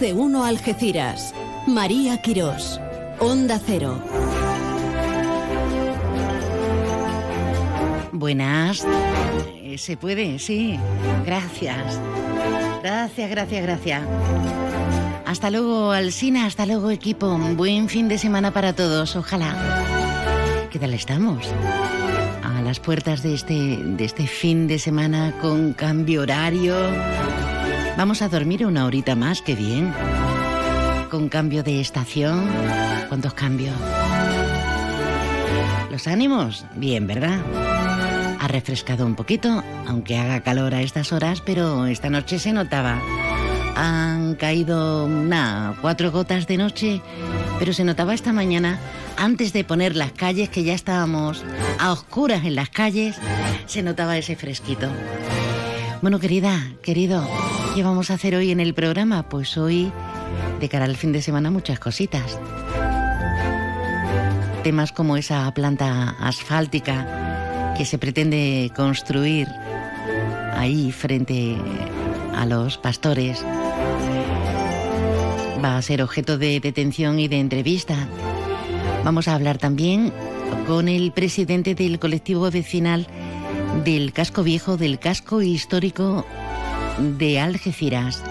De uno Algeciras. María Quirós. Onda Cero. Buenas. Eh, ¿Se puede? Sí. Gracias. Gracias, gracias, gracias. Hasta luego, Alsina. Hasta luego, equipo. Buen fin de semana para todos. Ojalá. ¿Qué tal estamos? A las puertas de este, de este fin de semana con cambio horario. Vamos a dormir una horita más, qué bien. Con cambio de estación. ¿Cuántos cambios? Los ánimos, bien, ¿verdad? Ha refrescado un poquito, aunque haga calor a estas horas, pero esta noche se notaba. Han caído, nada, cuatro gotas de noche, pero se notaba esta mañana, antes de poner las calles, que ya estábamos a oscuras en las calles, se notaba ese fresquito. Bueno, querida, querido, ¿qué vamos a hacer hoy en el programa? Pues hoy, de cara al fin de semana, muchas cositas. Temas como esa planta asfáltica que se pretende construir ahí frente a los pastores. Va a ser objeto de detención y de entrevista. Vamos a hablar también con el presidente del colectivo vecinal del casco viejo, del casco histórico de Algeciras.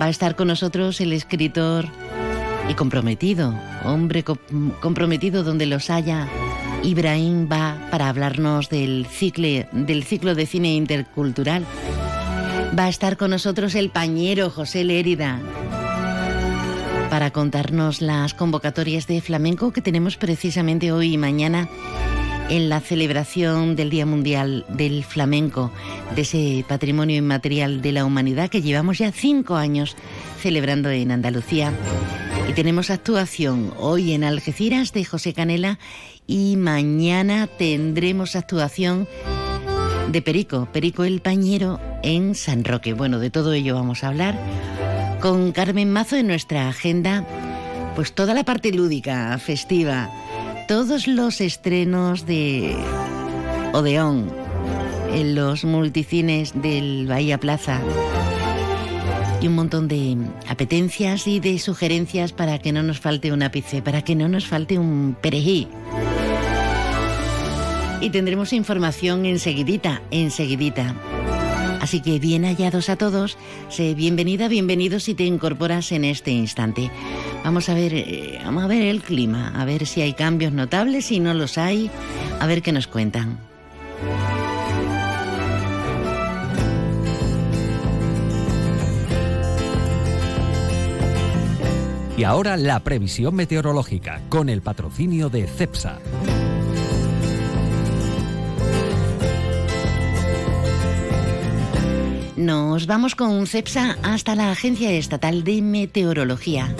Va a estar con nosotros el escritor y comprometido, hombre comprometido donde los haya. Ibrahim va para hablarnos del, cicle, del ciclo de cine intercultural. Va a estar con nosotros el pañero José Lérida para contarnos las convocatorias de flamenco que tenemos precisamente hoy y mañana en la celebración del Día Mundial del Flamenco, de ese patrimonio inmaterial de la humanidad que llevamos ya cinco años celebrando en Andalucía. Y tenemos actuación hoy en Algeciras de José Canela y mañana tendremos actuación de Perico, Perico el Pañero en San Roque. Bueno, de todo ello vamos a hablar con Carmen Mazo en nuestra agenda, pues toda la parte lúdica, festiva todos los estrenos de Odeón en los multicines del Bahía Plaza y un montón de apetencias y de sugerencias para que no nos falte un ápice, para que no nos falte un perejil. Y tendremos información enseguidita, enseguidita. Así que bien hallados a todos, sé bienvenida, bienvenido si te incorporas en este instante. Vamos a ver, eh, vamos a ver el clima, a ver si hay cambios notables, si no los hay, a ver qué nos cuentan. Y ahora la previsión meteorológica con el patrocinio de CEPSA. Nos vamos con CEPSA hasta la Agencia Estatal de Meteorología.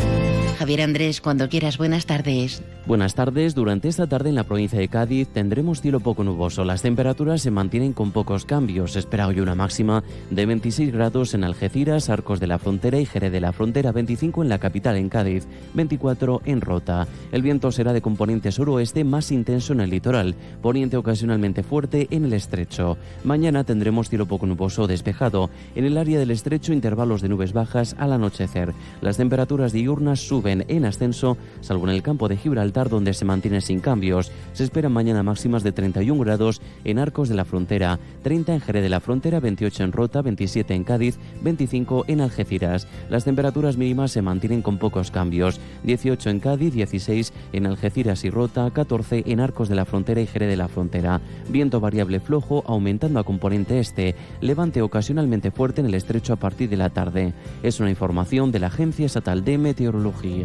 Javier Andrés, cuando quieras, buenas tardes. Buenas tardes. Durante esta tarde en la provincia de Cádiz tendremos cielo poco nuboso. Las temperaturas se mantienen con pocos cambios. Espera hoy una máxima de 26 grados en Algeciras, Arcos de la Frontera y Jerez de la Frontera, 25 en la capital en Cádiz, 24 en Rota. El viento será de componente suroeste más intenso en el litoral, poniente ocasionalmente fuerte en el estrecho. Mañana tendremos cielo poco nuboso despejado. En el área del estrecho intervalos de nubes bajas al anochecer. Las temperaturas diurnas suben en ascenso, salvo en el campo de Gibraltar donde se mantiene sin cambios. Se esperan mañana máximas de 31 grados en Arcos de la Frontera, 30 en Jerez de la Frontera, 28 en Rota, 27 en Cádiz, 25 en Algeciras. Las temperaturas mínimas se mantienen con pocos cambios, 18 en Cádiz, 16 en Algeciras y Rota, 14 en Arcos de la Frontera y Jerez de la Frontera. Viento variable flojo aumentando a componente este, levante ocasionalmente fuerte en el estrecho a partir de la tarde. Es una información de la Agencia Estatal de Meteorología.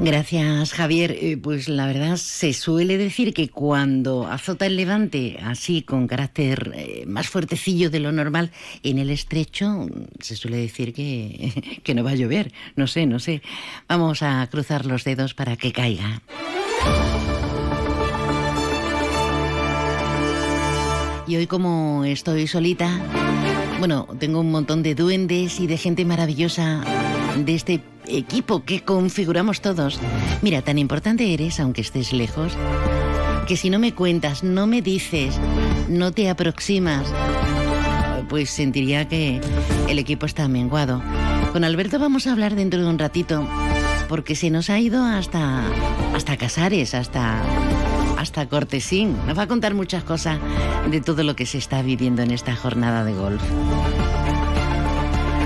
Gracias, Javier. Eh, pues la verdad se suele decir que cuando azota el levante, así con carácter eh, más fuertecillo de lo normal, en el estrecho, se suele decir que, que no va a llover. No sé, no sé. Vamos a cruzar los dedos para que caiga. Y hoy como estoy solita, bueno, tengo un montón de duendes y de gente maravillosa de este equipo que configuramos todos. Mira, tan importante eres, aunque estés lejos, que si no me cuentas, no me dices, no te aproximas, pues sentiría que el equipo está menguado. Con Alberto vamos a hablar dentro de un ratito, porque se nos ha ido hasta, hasta Casares, hasta, hasta Cortesín. Nos va a contar muchas cosas de todo lo que se está viviendo en esta jornada de golf.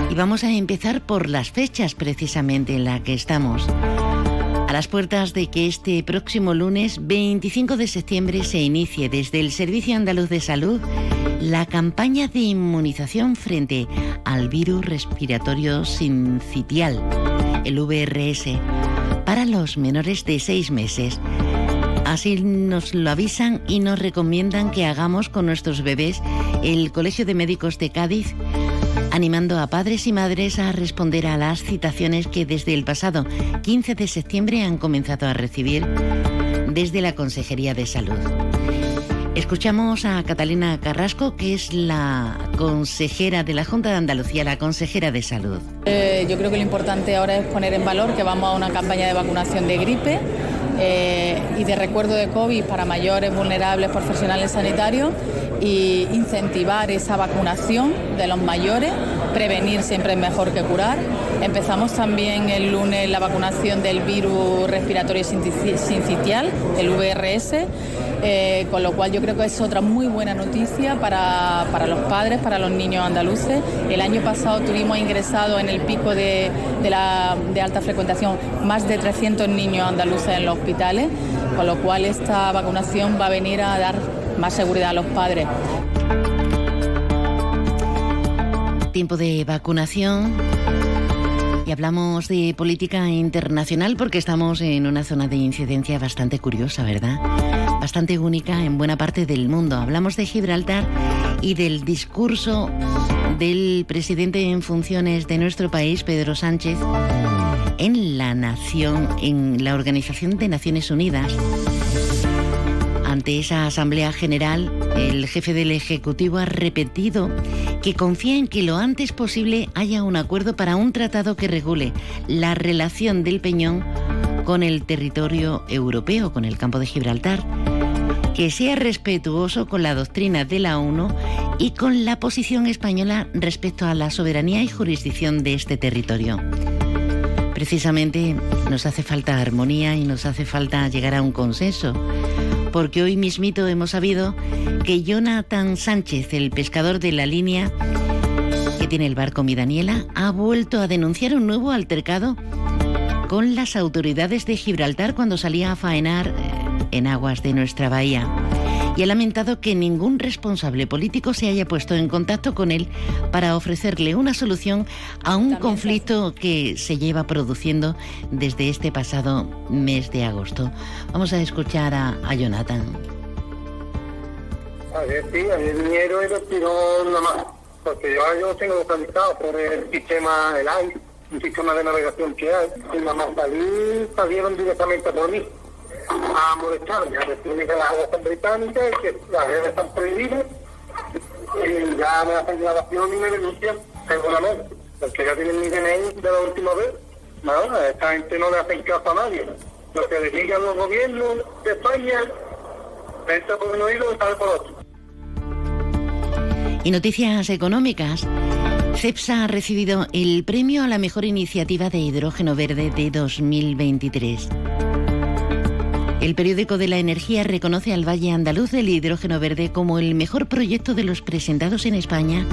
Y vamos a empezar por las fechas precisamente en las que estamos. A las puertas de que este próximo lunes 25 de septiembre se inicie desde el Servicio Andaluz de Salud la campaña de inmunización frente al virus respiratorio sincitial, el VRS, para los menores de 6 meses. Así nos lo avisan y nos recomiendan que hagamos con nuestros bebés el Colegio de Médicos de Cádiz animando a padres y madres a responder a las citaciones que desde el pasado 15 de septiembre han comenzado a recibir desde la Consejería de Salud. Escuchamos a Catalina Carrasco, que es la consejera de la Junta de Andalucía, la consejera de salud. Eh, yo creo que lo importante ahora es poner en valor que vamos a una campaña de vacunación de gripe eh, y de recuerdo de COVID para mayores, vulnerables, profesionales sanitarios y incentivar esa vacunación de los mayores. Prevenir siempre es mejor que curar. Empezamos también el lunes la vacunación del virus respiratorio sincitial, el VRS, eh, con lo cual yo creo que es otra muy buena noticia para, los padres, para los niños andaluces. El año pasado tuvimos ingresado en el pico de, la, de alta frecuentación más de 300 niños andaluces en los hospitales, con lo cual esta vacunación va a venir a dar más seguridad a los padres. Tiempo de vacunación. Y hablamos de política internacional porque estamos en una zona de incidencia bastante curiosa, ¿verdad? Bastante única en buena parte del mundo. Hablamos de Gibraltar y del discurso del presidente en funciones de nuestro país, Pedro Sánchez, en la nación, en la Organización de Naciones Unidas ante esa Asamblea General, el jefe del Ejecutivo ha repetido que confía en que lo antes posible haya un acuerdo para un tratado que regule la relación del Peñón con el territorio europeo, con el campo de Gibraltar, que sea respetuoso con la doctrina de la ONU y con la posición española respecto a la soberanía y jurisdicción de este territorio. Precisamente nos hace falta armonía y nos hace falta llegar a un consenso porque hoy mismito hemos sabido que Jonathan Sánchez, el pescador de la línea que tiene el barco Mi Daniela, ha vuelto a denunciar un nuevo altercado con las autoridades de Gibraltar cuando salía a faenar eh, en aguas de nuestra bahía y ha lamentado que ningún responsable político se haya puesto en contacto con él para ofrecerle una solución a un conflicto que se lleva produciendo desde este pasado mes de agosto. Vamos a escuchar a, Jonathan. Ayer sí, ayer vinieron y lo tiró nada más, porque yo, yo tengo localizado por el sistema, el AIS, un sistema de navegación que hay, y nada más salí, salieron directamente por mí a molestarme, a decirme que las aguas son británicas, que las redes están prohibidas, y ya me hacen grabación y me denuncian seguramente, porque ya tienen mi DNI de la última vez. No, esta gente no le hacen caso a nadie. Lo que le digan los gobiernos de España, entra por un oído y sale por otro. Y noticias económicas. CEPSA ha recibido el premio a la mejor iniciativa de hidrógeno verde de 2023. El periódico de la energía reconoce al Valle Andaluz del Hidrógeno Verde como el mejor proyecto de los presentados en España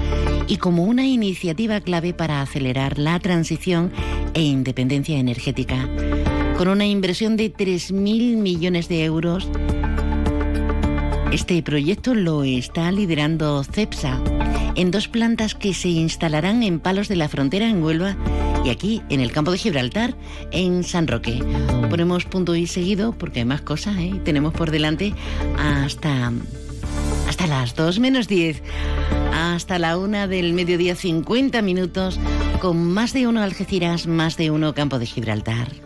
y como una iniciativa clave para acelerar la transición e independencia energética. Con una inversión de 3.000 millones de euros, este proyecto lo está liderando CEPSA en dos plantas que se instalarán en Palos de la Frontera en Huelva y aquí en el campo de Gibraltar en San Roque. Ponemos punto y seguido porque hay más cosas, ¿eh? tenemos por delante hasta, hasta las 2 menos 10, hasta la 1 del mediodía 50 minutos con más de uno Algeciras, más de uno campo de Gibraltar.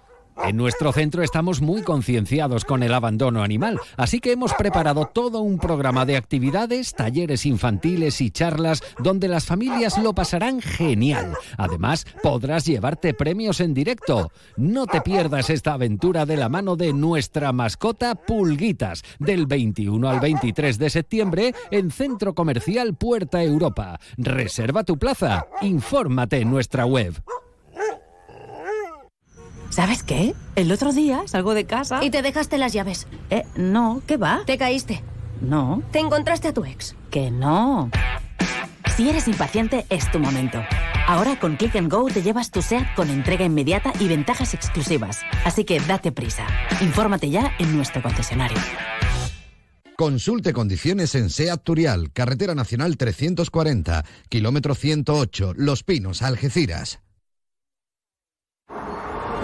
En nuestro centro estamos muy concienciados con el abandono animal, así que hemos preparado todo un programa de actividades, talleres infantiles y charlas donde las familias lo pasarán genial. Además, podrás llevarte premios en directo. No te pierdas esta aventura de la mano de nuestra mascota Pulguitas, del 21 al 23 de septiembre en Centro Comercial Puerta Europa. Reserva tu plaza. Infórmate en nuestra web. ¿Sabes qué? El otro día salgo de casa. Y te dejaste las llaves. Eh, no, ¿qué va? Te caíste. No. Te encontraste a tu ex. Que no. Si eres impaciente, es tu momento. Ahora con Click and Go te llevas tu SEAT con entrega inmediata y ventajas exclusivas. Así que date prisa. Infórmate ya en nuestro concesionario. Consulte condiciones en SEAT Turial, Carretera Nacional 340, kilómetro 108, Los Pinos, Algeciras.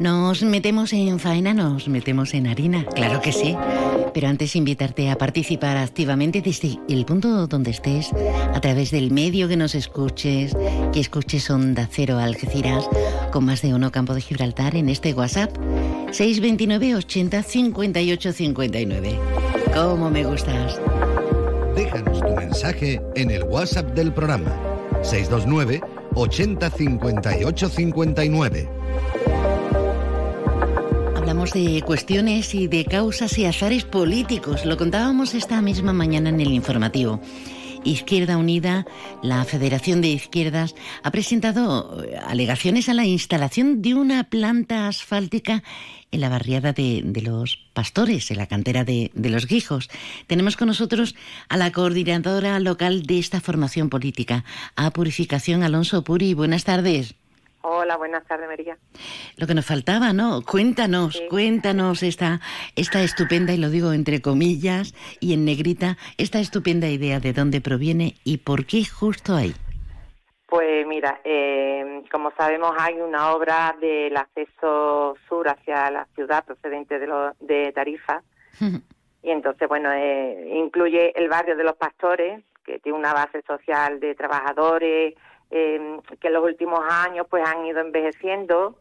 Nos metemos en faena, nos metemos en harina, claro que sí. Pero antes invitarte a participar activamente desde el punto donde estés, a través del medio que nos escuches, que escuches Onda Cero Algeciras, con más de uno Campo de Gibraltar en este WhatsApp, 629 80 58 59. ¿Cómo me gustas? Déjanos tu mensaje en el WhatsApp del programa, 629 80 58 59. Hablamos de cuestiones y de causas y azares políticos. Lo contábamos esta misma mañana en el informativo. Izquierda Unida, la Federación de Izquierdas, ha presentado eh, alegaciones a la instalación de una planta asfáltica en la barriada de, los pastores, en la cantera de, de, los Guijos. Tenemos con nosotros a la coordinadora local de esta formación política, a Purificación Alonso Puri. Buenas tardes. Hola, buenas tardes, María. Lo que nos faltaba, ¿no? Cuéntanos, sí. cuéntanos esta, esta estupenda, y lo digo entre comillas y en negrita, esta estupenda idea de dónde proviene y por qué justo ahí. Pues mira, eh, como sabemos hay una obra del acceso sur hacia la ciudad procedente de, lo, de Tarifa y entonces, bueno, eh, incluye el barrio de los pastores, que tiene una base social de trabajadores, eh, que en los últimos años pues han ido envejeciendo.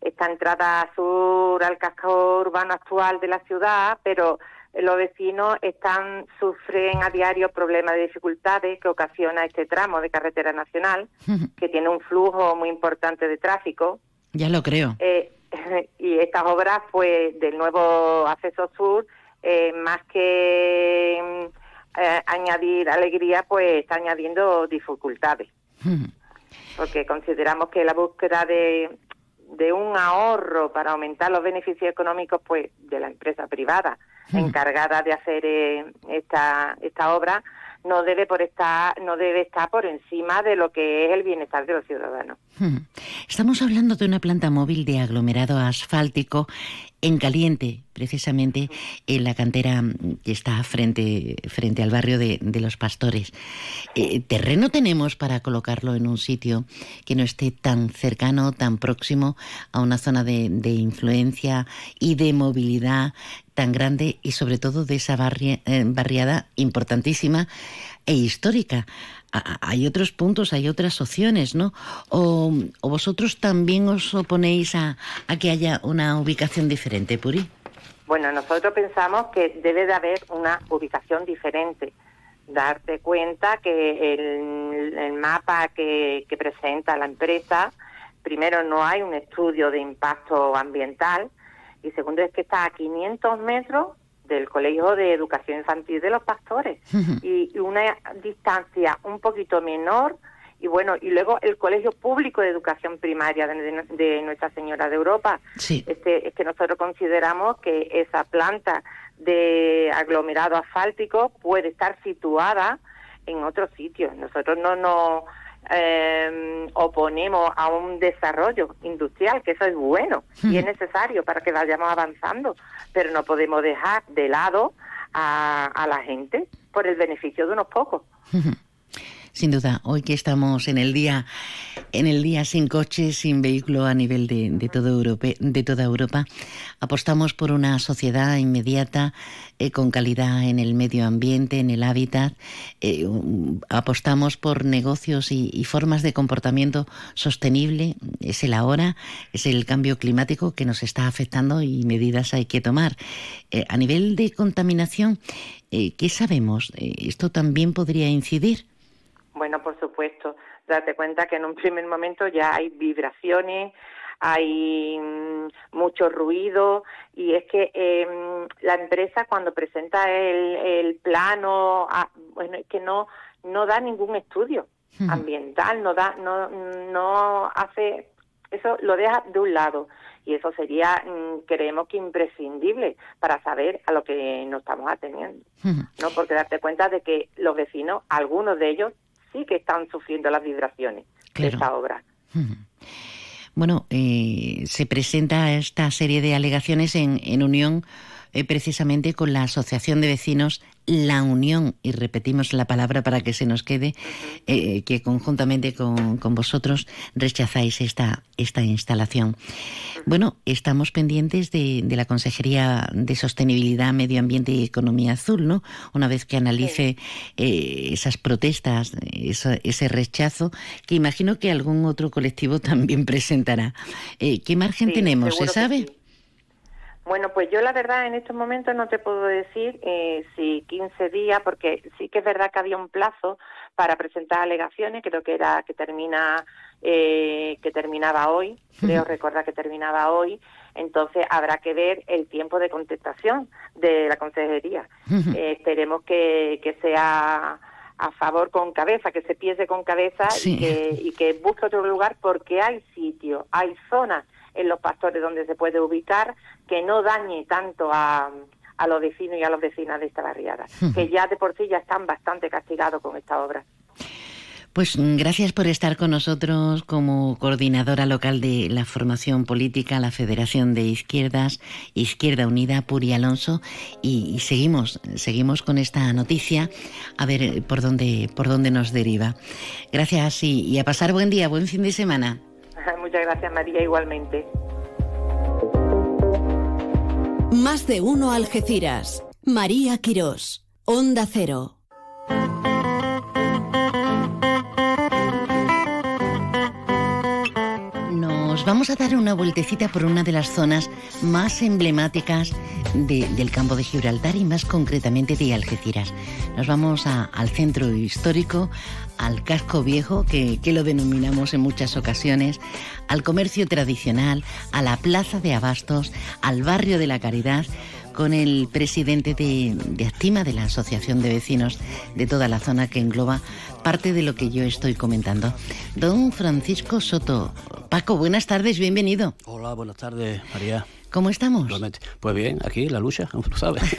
Esta entrada sur al casco urbano actual de la ciudad, pero los vecinos están sufren a diario problemas de dificultades que ocasiona este tramo de carretera nacional, que tiene un flujo muy importante de tráfico. Ya lo creo. Eh, y estas obras, pues, del nuevo acceso sur, eh, más que eh, añadir alegría, pues está añadiendo dificultades porque consideramos que la búsqueda de, de un ahorro para aumentar los beneficios económicos pues de la empresa privada encargada de hacer eh, esta esta obra no debe por estar no debe estar por encima de lo que es el bienestar de los ciudadanos. Estamos hablando de una planta móvil de aglomerado asfáltico en caliente, precisamente en la cantera que está frente, frente al barrio de, de los pastores. Eh, ¿Terreno tenemos para colocarlo en un sitio que no esté tan cercano, tan próximo a una zona de, de influencia y de movilidad tan grande y sobre todo de esa barria, eh, barriada importantísima e histórica? hay otros puntos, hay otras opciones, ¿no? O, o vosotros también os oponéis a, a, que haya una ubicación diferente, Puri. Bueno, nosotros pensamos que debe de haber una ubicación diferente. Darte cuenta que el, el mapa que, que presenta la empresa, primero no hay un estudio de impacto ambiental y segundo es que está a 500 metros del Colegio de Educación Infantil de los Pastores. Y una distancia un poquito menor. Y bueno y luego el Colegio Público de Educación Primaria de, de Nuestra Señora de Europa. Sí. este es que nosotros consideramos que esa planta de aglomerado asfáltico puede estar situada en otro sitio. Nosotros no no eh, oponemos a un desarrollo industrial, que eso es bueno y es necesario para que vayamos avanzando, pero no podemos dejar de lado a, a la gente por el beneficio de unos pocos. Sin duda, hoy que estamos en el día, en el día sin coche, sin vehículo a nivel de, de, todo Europa, de toda Europa, apostamos por una sociedad inmediata, eh, con calidad en el medio ambiente, en el hábitat, eh, apostamos por negocios y, y, formas de comportamiento sostenible. Es el ahora, es el cambio climático que nos está afectando y medidas hay que tomar. Eh, a nivel de contaminación, ¿qué sabemos? ¿Esto también podría incidir? Bueno, por supuesto, date cuenta que en un primer momento ya hay vibraciones, hay mmm, mucho ruido y es que eh, la empresa cuando presenta el, el plano, ah, bueno, es que no no da ningún estudio ambiental, no da, no no hace eso lo deja de un lado. Y eso sería mmm, creemos que imprescindible para saber a lo que nos estamos atendiendo, no porque darte cuenta de que los vecinos, algunos de ellos sí que están sufriendo las vibraciones claro. de esta obra. Bueno, eh, se presenta esta serie de alegaciones en, en unión eh, precisamente con la Asociación de Vecinos La Unión, y repetimos la palabra para que se nos quede, eh, que conjuntamente con, con, vosotros rechazáis esta, esta instalación. Bueno, estamos pendientes de, de, la Consejería de Sostenibilidad, Medio Ambiente y Economía Azul, ¿no? Una vez que analice eh, esas protestas, ese, ese, rechazo, que imagino que algún otro colectivo también presentará. ¿Qué margen sí, tenemos? ¿Se sabe? Sí. Bueno, pues yo la verdad en estos momentos no te puedo decir eh, si 15 días, porque sí que es verdad que había un plazo para presentar alegaciones, creo que era que termina eh, que terminaba hoy, creo recordar que terminaba hoy, entonces habrá que ver el tiempo de contestación de la consejería. eh, esperemos que, que sea a favor con cabeza, que se piense con cabeza sí. y, que, y que busque otro lugar porque hay sitio, hay zonas en los pastores donde se puede ubicar, que no dañe tanto a, a los vecinos y a las vecinas de esta barriada, que ya de por sí ya están bastante castigados con esta obra. Pues gracias por estar con nosotros como coordinadora local de la formación política, la Federación de Izquierdas, Izquierda Unida, Puri Alonso, y, y seguimos, seguimos con esta noticia a ver por dónde, por dónde nos deriva. Gracias y, y a pasar buen día, buen fin de semana. Muchas gracias María, igualmente. Más de uno Algeciras. María Quirós. Onda Cero. Nos vamos a dar una vueltecita por una de las zonas más emblemáticas de, del campo de Gibraltar y más concretamente de Algeciras. Nos vamos a, al centro histórico, al casco viejo, que, que, lo denominamos en muchas ocasiones, al comercio tradicional, a la plaza de abastos, al barrio de la Caridad, con el presidente de, de Actima, de la Asociación de Vecinos de toda la zona que engloba parte de lo que yo estoy comentando. Don Francisco Soto. Paco, buenas tardes, bienvenido. Hola, buenas tardes, María. ¿Cómo estamos? Pues bien, aquí la lucha, como tú sabes.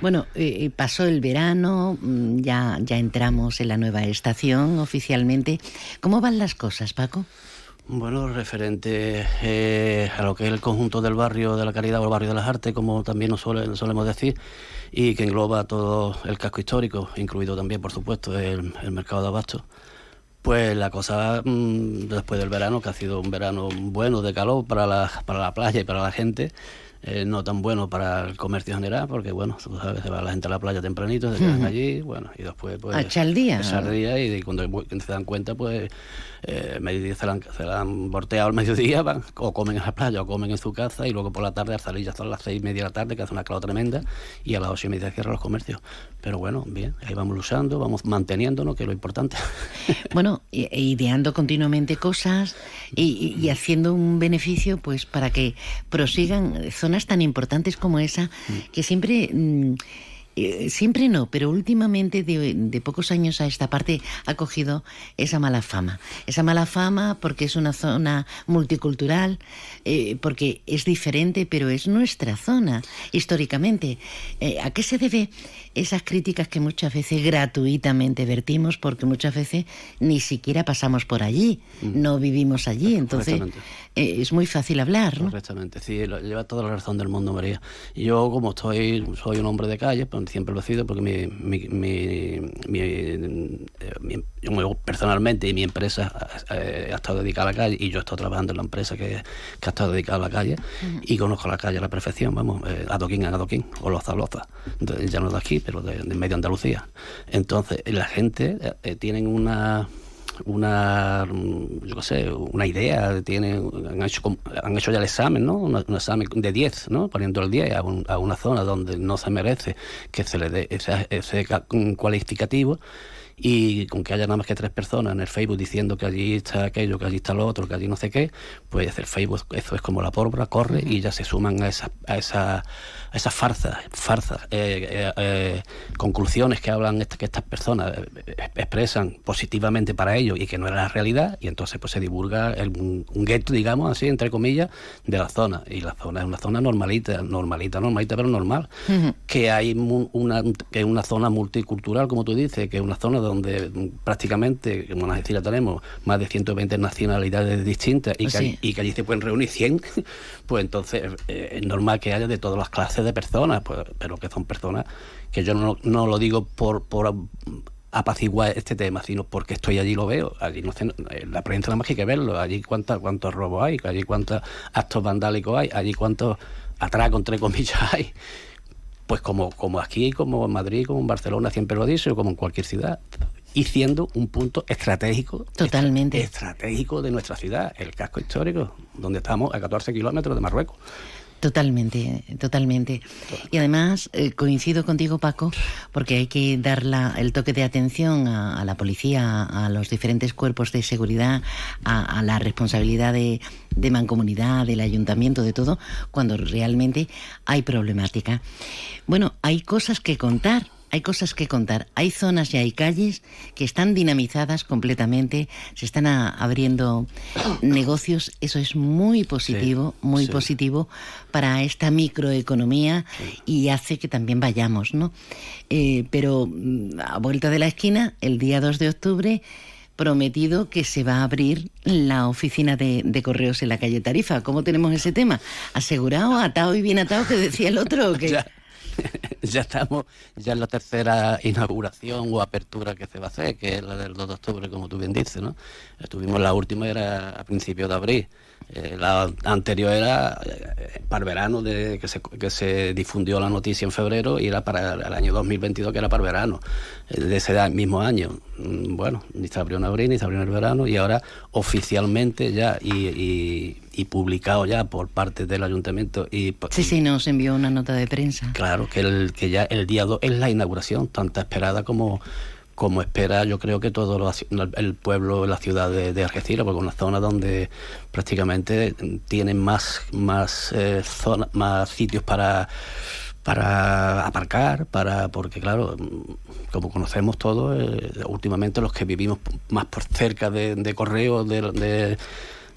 bueno, eh, pasó el verano, mm, ya, ya entramos en la nueva estación oficialmente. ¿Cómo van las cosas, Paco? Bueno, referente eh, a lo que es el conjunto del barrio de la Caridad o el barrio de las Artes, como también nos suele, solemos decir, y que engloba todo el casco histórico, incluido también, por supuesto, el, mercado de abastos. Pues la cosa mmm, después del verano, que ha sido un verano bueno de calor para la, para la playa y para la gente, eh, no tan bueno para el comercio general, porque bueno, tú sabes, se va la gente a la playa tempranito, se quedan uh -huh. allí, bueno, y después pues... A echar el día. Echar el día y, y cuando se dan cuenta, pues eh, mediodía se la, han, se la han volteado al mediodía, van, o comen en la playa o comen en su casa, y luego por la tarde al salir ya son las seis y media de la tarde, que hace una calor tremenda, y a las ocho y media cierran los comercios. Pero bueno, bien, ahí vamos luchando, vamos manteniéndonos, que es lo importante. Bueno, e ideando continuamente cosas y, y, haciendo un beneficio pues para que prosigan zonas tan importantes como esa, que siempre mmm, Eh, siempre no, pero últimamente de, pocos años a esta parte ha cogido esa mala fama. Esa mala fama porque es una zona multicultural, eh, porque es diferente, pero es nuestra zona históricamente. Eh, ¿A qué se debe esas críticas que muchas veces gratuitamente vertimos? Porque muchas veces ni siquiera pasamos por allí, mm. no vivimos allí, entonces es muy fácil hablar. ¿no? Correctamente, sí, lleva toda la razón del mundo, María. Yo como estoy, soy un hombre de calle, pues siempre lo he sido porque mi, mi, mi, eh, yo personalmente y mi empresa eh, ha estado dedicada a la calle y yo he estado trabajando en la empresa que, ha estado dedicada a la calle y conozco la calle a la perfección, vamos, eh, adoquín a adoquín o loza a loza. ya no de aquí, pero de, de medio Andalucía. Entonces, la gente eh, tienen una una, yo qué sé, una idea, tienen, han, hecho, han hecho ya el examen, ¿no? Un, examen de 10, ¿no? Poniendo el 10 a, a, una zona donde no se merece que se le dé ese, ese cualificativo y con que haya nada más que tres personas en el Facebook diciendo que allí está aquello, que allí está lo otro, que allí no sé qué, pues el Facebook eso es como la pólvora, corre y ya se suman a esa, a esa, a esas farsas, farsas eh, eh, eh, conclusiones que hablan que estas personas expresan positivamente para ellos y que no era la realidad y entonces pues se divulga un, gueto, digamos así, entre comillas, de la zona. Y la zona es una zona normalita, normalita, normalita, pero normal, que hay una, que una zona multicultural, como tú dices, que es una zona donde prácticamente, como nos decía, tenemos más de 120 nacionalidades distintas y, que, y que allí se pueden reunir 100, pues entonces eh, es normal que haya de todas las clases de personas, pues, pero que son personas que yo no, no lo digo por, por apaciguar este tema, sino porque estoy allí y lo veo. Allí no eh, la prensa nada más que hay que verlo. Allí cuántos cuántos robos hay, allí cuántos actos vandálicos hay, allí cuántos atracos, entre comillas, hay pues como, como aquí, como en Madrid, como en Barcelona, siempre lo dice, o como en cualquier ciudad, y siendo un punto estratégico. Totalmente. estratégico de nuestra ciudad, el casco histórico, donde estamos a 14 kilómetros de Marruecos. Totalmente, totalmente. Y además eh, coincido contigo, Paco, porque hay que dar el toque de atención a, la policía, a, los diferentes cuerpos de seguridad, a, la responsabilidad de, mancomunidad, del ayuntamiento, de todo, cuando realmente hay problemática. Bueno, hay cosas que contar hay cosas que contar. Hay zonas y hay calles que están dinamizadas completamente, se están abriendo negocios. Eso es muy positivo, muy positivo para esta microeconomía y hace que también vayamos, ¿no? Eh, pero mm, a vuelta de la esquina, el día 2 de octubre, prometido que se va a abrir la oficina de, correos en la calle Tarifa. ¿Cómo tenemos ese tema? ¿Asegurado, atado y bien atado, que decía el otro? ya estamos ya en la tercera inauguración o apertura que se va a hacer, que es la del 2 de octubre, como tú bien dices, ¿no? Estuvimos la última, era a principios de abril. Eh, la anterior era eh, para verano, de, que, se, que se difundió la noticia en febrero, y era para el año 2022, que era para el verano, eh, de ese mismo año. Mm, bueno, ni se abrió en abril, ni se abrió en el verano, y ahora oficialmente ya, y, publicado ya por parte del ayuntamiento. Y, sí, sí, nos envió una nota de prensa. Claro, que, el, que ya el día 2 es la inauguración, tanta esperada como como espera yo creo que todo el pueblo, la ciudad de, Algeciras, porque es una zona donde prácticamente tienen más, más, eh, más sitios para para aparcar, para porque claro, como conocemos todos, eh, últimamente los que vivimos más por cerca de, de correo, de, de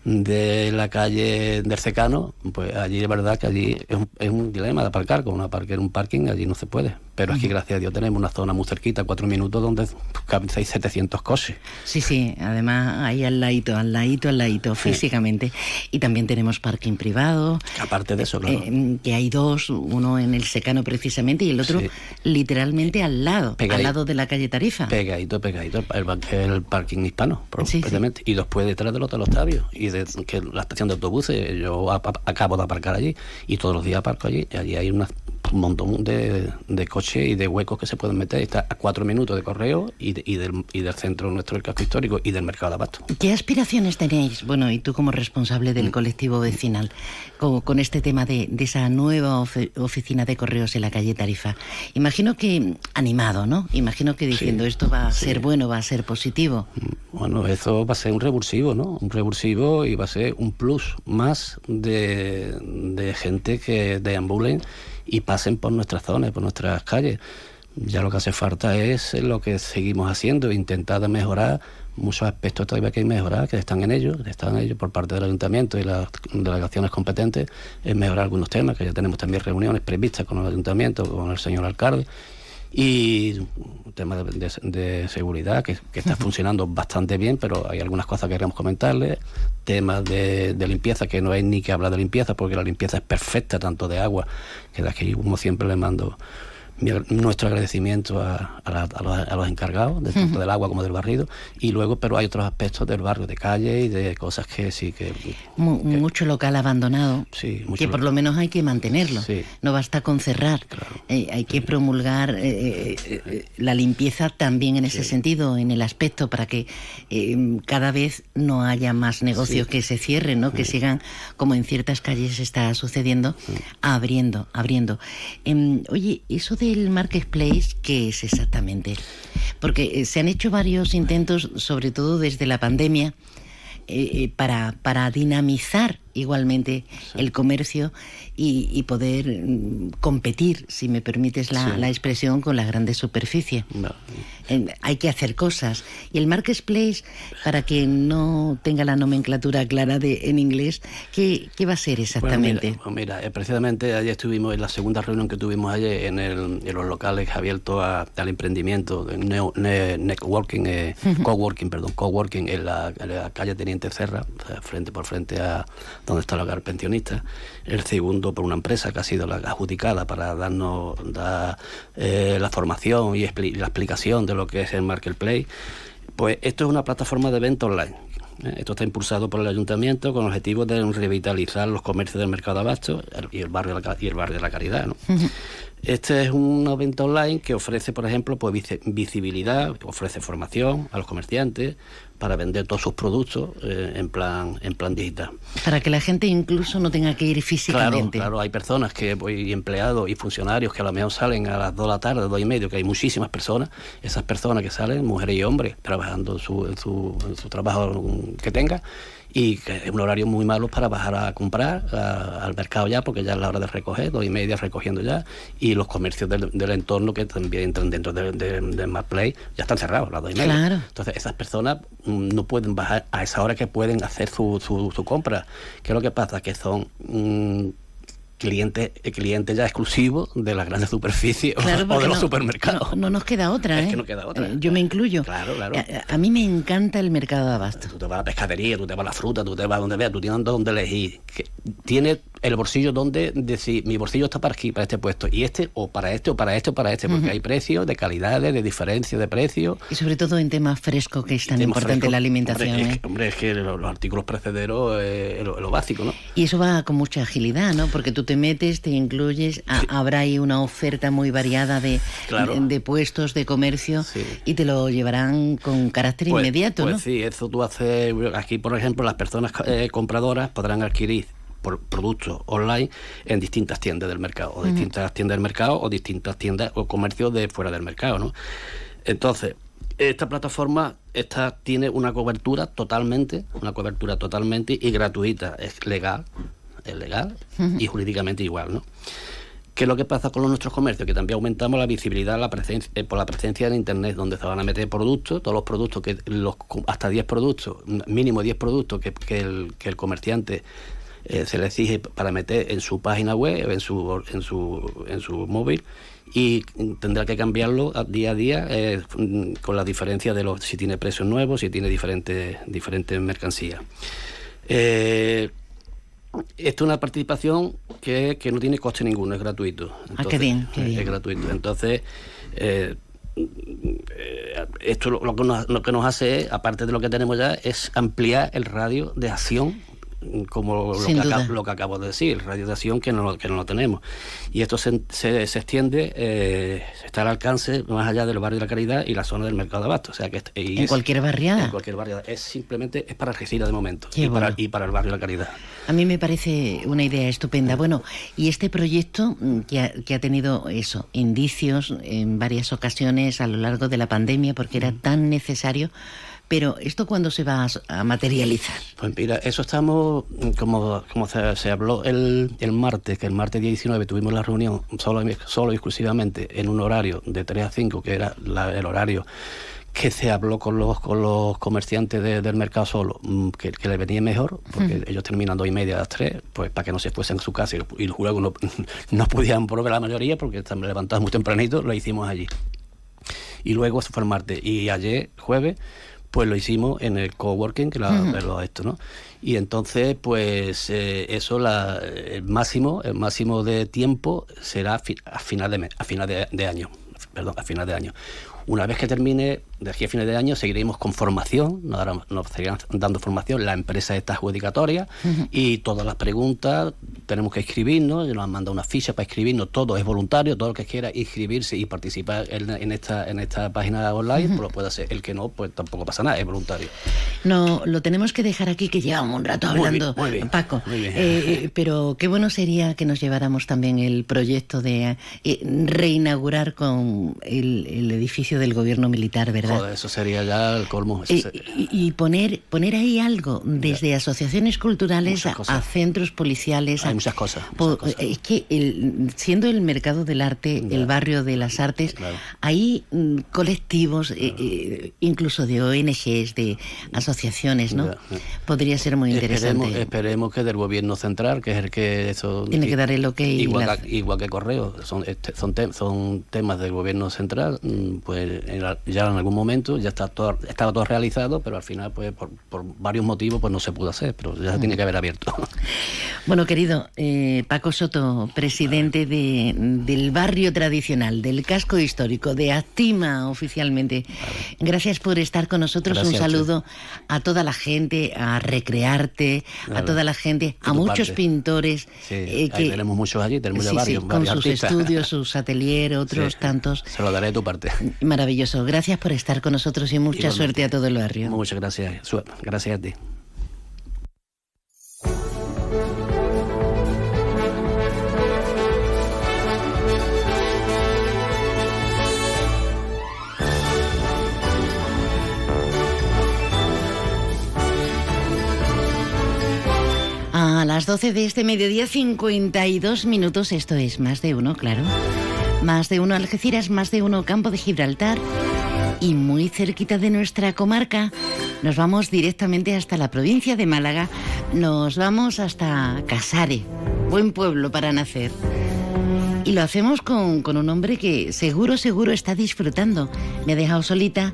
la calle del Secano, pues allí es verdad que allí es un, es un dilema de aparcar, con una parque un parking allí no se puede. Pero aquí, gracias a Dios, tenemos una zona muy cerquita, cuatro minutos, donde caben 700 coches. Sí, sí, además ahí al ladito, al ladito, al ladito, físicamente. Y también tenemos parking privado. Aparte de eso, claro. Eh, que hay dos, uno en el secano precisamente y el otro literalmente al lado, al lado de la calle Tarifa. Pegadito, pegadito, el, el parking hispano, precisamente. Y después detrás del Hotel Octavio, y de, que la estación de autobuses, yo acabo de aparcar allí, y todos los días aparco allí, y allí hay una un montón de, de coches y de huecos que se pueden meter. Está a cuatro minutos de correo y, y, del, y del centro nuestro del casco histórico y del mercado de abasto. ¿Qué aspiraciones tenéis? Bueno, y tú como responsable del mm. colectivo vecinal, con, con este tema de, de esa nueva oficina de correos en la calle Tarifa. Imagino que animado, ¿no? Imagino que diciendo esto va a ser bueno, va a ser positivo. Mm. Bueno, eso va a ser un revulsivo, ¿no? Un revulsivo y va a ser un plus más de, de gente que deambulen y pasen por nuestras zonas, por nuestras calles. Ya lo que hace falta es lo que seguimos haciendo, intentar mejorar muchos aspectos todavía que hay que mejorar, que están en ello, que están en ello por parte del ayuntamiento y las delegaciones competentes, es mejorar algunos temas, que ya tenemos también reuniones previstas con el ayuntamiento, con el señor alcalde, y un tema de, seguridad que, está funcionando bastante bien, pero hay algunas cosas que queremos comentarle, temas de, limpieza, que no hay ni que hablar de limpieza, porque la limpieza es perfecta, tanto de agua, que de aquí como siempre le mando nuestro agradecimiento a, los, encargados, tanto del agua como del barrido, y luego, pero hay otros aspectos del barrio, de calle y de cosas que sí que... mucho local abandonado, que por lo menos hay que mantenerlo, no basta con cerrar, eh, hay que promulgar eh, eh, la limpieza también en ese sentido, en el aspecto para que cada vez no haya más negocios que se cierren, ¿no? que sigan, como en ciertas calles está sucediendo, abriendo, abriendo. Em, oye, eso de el marketplace qué es exactamente? Porque eh, se han hecho varios intentos, sobre todo desde la pandemia, eh, eh, para, para dinamizar igualmente el comercio y, poder mm, competir, si me permites la, expresión, con la grande superficie. hay que hacer cosas. Y el marketplace, para que no tenga la nomenclatura clara de, en inglés, ¿qué, va a ser exactamente? mira, eh, precisamente ayer estuvimos en la segunda reunión que tuvimos ayer en, el, en los locales abiertos al emprendimiento, networking, eh, coworking, perdón, coworking en la, en la calle Teniente Serra, frente por frente a donde está el hogar pensionista, el segundo por una empresa que ha sido la adjudicada para darnos eh, la formación y la explicación de lo que es el Marketplace. Pues esto es una plataforma de venta online. ¿eh? Esto está impulsado por el ayuntamiento con el objetivo de revitalizar los comercios del mercado abasto y el barrio de la, y el barrio de la caridad. Este es un evento online que ofrece, por ejemplo, pues visibilidad, ofrece formación a los comerciantes, para vender todos sus productos eh, en plan en plan digital. Para que la gente incluso no tenga que ir físicamente. Claro, claro hay personas que, pues, y empleados y funcionarios que a lo mejor salen a las 2 de la tarde, dos y medio, que hay muchísimas personas, esas personas que salen, mujeres y hombres, trabajando su, en, su, su trabajo que tenga y que es un horario muy malo para bajar a comprar al mercado ya, porque ya es la hora de recoger, dos y media recogiendo ya, y los comercios del, entorno que también entran dentro del de, de Play ya están cerrados a las dos y media. Entonces esas personas mm, no pueden bajar a esa hora que pueden hacer su, su, compra. ¿Qué es lo que pasa? Que son... Mm, cliente, cliente ya exclusivo de las grandes superficies o, de los supermercados. No, nos queda otra, ¿eh? Es que no queda otra. Eh, yo me incluyo. Claro, claro. A, mí me encanta el mercado de abasto. Tú te vas a la pescadería, tú te vas a la fruta, tú te vas a donde veas, tú tienes donde elegir. tiene el bolsillo donde decir, mi bolsillo está para aquí, para este puesto, y este, o para este, o para este, o para este, porque hay precios de calidades, de diferencia de precios. Y sobre todo en temas frescos, que es tan importante la alimentación. Hombre, es, ¿eh? que, hombre, es que los, artículos precederos es lo, básico, ¿no? Y eso va con mucha agilidad, ¿no? Porque tú te metes, te incluyes, habrá ahí una oferta muy variada de, de, puestos de comercio y te lo llevarán con carácter pues, inmediato, pues ¿no? sí, eso tú haces, aquí por ejemplo, las personas eh, compradoras podrán adquirir por productos online en distintas tiendas del mercado, o distintas tiendas del mercado, o distintas tiendas o comercios de fuera del mercado, ¿no? Entonces, esta plataforma esta tiene una cobertura totalmente, una cobertura totalmente y gratuita, es legal, es legal y jurídicamente igual, ¿no? ¿Qué es lo que pasa con los nuestros comercios? Que también aumentamos la visibilidad la presencia, eh, por la presencia en Internet, donde se van a meter productos, todos los productos, que los hasta 10 productos, mínimo 10 productos que, que, el, que el comerciante eh, se le exige para meter en su página web, en su, en su, en su móvil y tendrá que cambiarlo día a día eh, con la diferencia de los si tiene precios nuevos, si tiene diferentes diferentes mercancías. Eh, esto es una participación que, no tiene coste ninguno, es gratuito. ah, qué bien, Es gratuito. Entonces, esto lo, que nos, lo que nos hace, aparte de lo que tenemos ya, es ampliar el radio de acción como lo que, acabo, lo que, acabo, de decir, radiación que no, que no lo tenemos. Y esto se, se, extiende, eh, está al alcance más allá del barrio de la Caridad y la zona del mercado de abasto. O sea que en cualquier barriada. En cualquier barriada. Es simplemente es para Algeciras de momento y para, y para, el barrio de la Caridad. A mí me parece una idea estupenda. Bueno, y este proyecto mm, que ha, que ha tenido eso, indicios en varias ocasiones a lo largo de la pandemia porque era tan necesario Pero ¿esto cuándo se va a, materializar? Pues mira, eso estamos, como, como se, habló el, el, martes, que el martes 19 tuvimos la reunión solo, solo exclusivamente en un horario de 3 a 5, que era el horario que se habló con los con los comerciantes del mercado solo, mm, que, que le venía mejor, porque ellos terminan dos y media a las tres, pues para que no se fuesen a su casa y, luego no, no pudieran probar la mayoría, porque están levantados muy tempranito, lo hicimos allí. Y luego, eso fue el martes, y ayer, jueves, pues lo hicimos en el coworking, que lo, esto, ¿no? Y entonces, pues eh, eso, la, el máximo, el máximo de tiempo será a, final de a final de año, perdón, a final de año. Una vez que termine, de aquí a fines de año, seguiremos con formación, nos, nos seguirán dando formación, la empresa está adjudicatoria y todas las preguntas tenemos que escribirnos, nos han mandado una ficha para escribirnos, todo es voluntario, todo el que quiera inscribirse y participar en, esta, en esta página online, pues lo puede hacer. El que no, pues tampoco pasa nada, es voluntario. No, lo tenemos que dejar aquí, que llevamos un rato hablando, Paco. Eh, eh, pero qué bueno sería que nos lleváramos también el proyecto de eh, reinaugurar con el edificio del gobierno militar, ¿verdad? Eso sería ya el colmo. y, poner, poner ahí algo, desde asociaciones culturales a, centros policiales. Hay muchas cosas. Es que siendo el mercado del arte, el barrio de las artes, hay mm, colectivos, eh, eh, incluso de ONGs, de asociaciones, ¿no? Podría ser muy interesante. Esperemos, que del gobierno central, que es el que eso... Tiene que dar el ok. Igual, que, igual que Correo, son, este, son, son temas del gobierno central, mm, pues ya en algún momento ya está todo, estaba todo realizado, pero al final, pues por, varios motivos, pues no se pudo hacer, pero ya se tiene que haber abierto. Bueno, querido eh, Paco Soto, presidente de, del barrio tradicional, del casco histórico, de Actima oficialmente, gracias por estar con nosotros. Un saludo a toda la gente, a Recrearte, a toda la gente, a muchos pintores. Eh, que, tenemos muchos allí, tenemos varios, Con sus estudios, sus ateliers, otros tantos. Se lo daré de tu parte. Maravilloso. Gracias por estar con nosotros y mucha suerte a todo el barrio. Muchas gracias. Gracias a ti. A las 12 de este mediodía, 52 minutos. Esto es más de uno, claro. Más de uno Algeciras, más de uno Campo de Gibraltar y muy cerquita de nuestra comarca nos vamos directamente hasta la provincia de Málaga, nos vamos hasta Casare, buen pueblo para nacer. Y lo hacemos con, con, un hombre que seguro, seguro está disfrutando. Me ha dejado solita,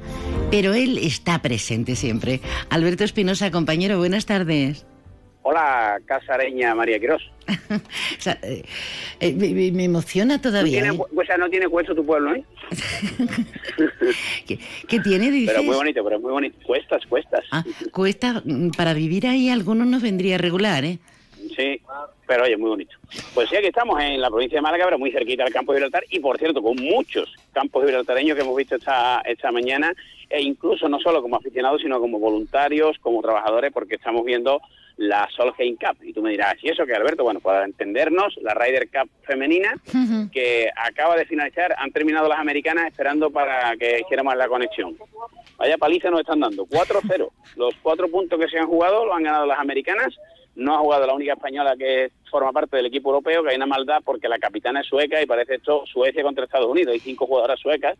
pero él está presente siempre. Alberto Espinosa, compañero, buenas tardes. Hola, casareña María Quirós. Eh, eh, me, emociona todavía. ¿No tiene, ¿eh? no tiene hueso tu pueblo, ¿eh? ¿Qué, tiene, dices? Pero muy bonito, pero muy bonito. Cuestas, cuestas. Ah, cuesta, mm, para vivir ahí algunos nos vendría regular, ¿eh? Sí, pero oye, muy bonito. Pues sí, aquí estamos en la provincia de Málaga, pero muy cerquita del campo de Gibraltar y, por cierto, con muchos campos gibraltareños que hemos visto esta, esta mañana, e incluso no solo como aficionados, sino como voluntarios, como trabajadores, porque estamos viendo la Solheim Cup. Y tú me dirás, ¿y eso qué, Alberto? Bueno, para entendernos, la Ryder Cup femenina, que acaba de finalizar, han terminado las americanas esperando para que hiciéramos la conexión. Vaya paliza nos están dando, 4-0. Los cuatro puntos que se han jugado lo han ganado las americanas. No ha jugado la única española que forma parte del equipo europeo, que hay una maldad porque la capitana es sueca y parece esto Suecia contra Estados Unidos. Hay cinco jugadoras suecas.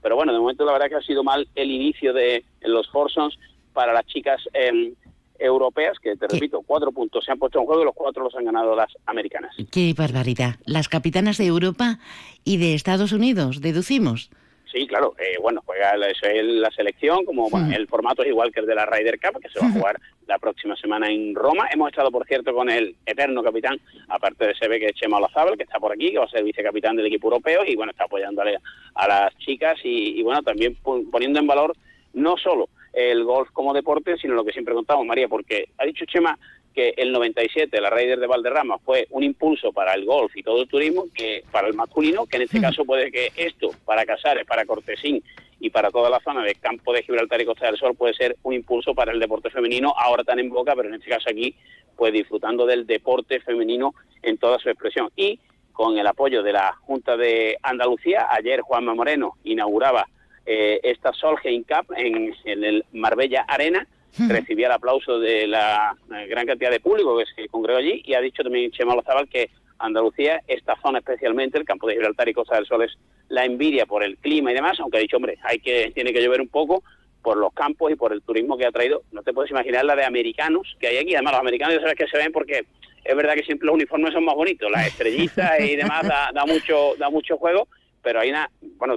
Pero bueno, de momento la verdad que ha sido mal el inicio de los Forsons para las chicas eh, europeas, que te repito, cuatro puntos se han puesto en juego y los cuatro los han ganado las americanas. Qué barbaridad. Las capitanas de Europa y de Estados Unidos, deducimos. Sí, claro. Eh, bueno, juega la, la selección, como el formato es igual que el de la Ryder Cup, que se va a jugar la próxima semana en Roma. Hemos estado, por cierto, con el eterno capitán, aparte de ese que es Chema Olazábal, que está por aquí, que va a ser vicecapitán del equipo europeo y, bueno, está apoyándole a las chicas y, y bueno, también poniendo en valor no solo el golf como deporte, sino lo que siempre contamos, María, porque ha dicho Chema que el 97 la Raider de Valderrama fue un impulso para el golf y todo el turismo, que para el masculino, que en este caso puede que esto para Casares, para Cortesín y para toda la zona de Campo de Gibraltar y Costa del Sol puede ser un impulso para el deporte femenino, ahora tan en boca, pero en este caso aquí, pues disfrutando del deporte femenino en toda su expresión. Y con el apoyo de la Junta de Andalucía, ayer Juanma Moreno inauguraba eh, esta Solheim Cup en, en el Marbella Arena, recibía el aplauso de la eh, gran cantidad de público que se congregó allí y ha dicho también Chema Lozabal que Andalucía, esta zona especialmente, el campo de Gibraltar y Costa del Sol es la envidia por el clima y demás, aunque ha dicho, hombre, hay que, tiene que llover un poco por los campos y por el turismo que ha traído. No te puedes imaginar la de americanos que hay aquí. Además, los americanos ya sabes que se ven porque es verdad que siempre los uniformes son más bonitos, las estrellitas y demás da, da mucho da mucho juego, pero hay una, bueno,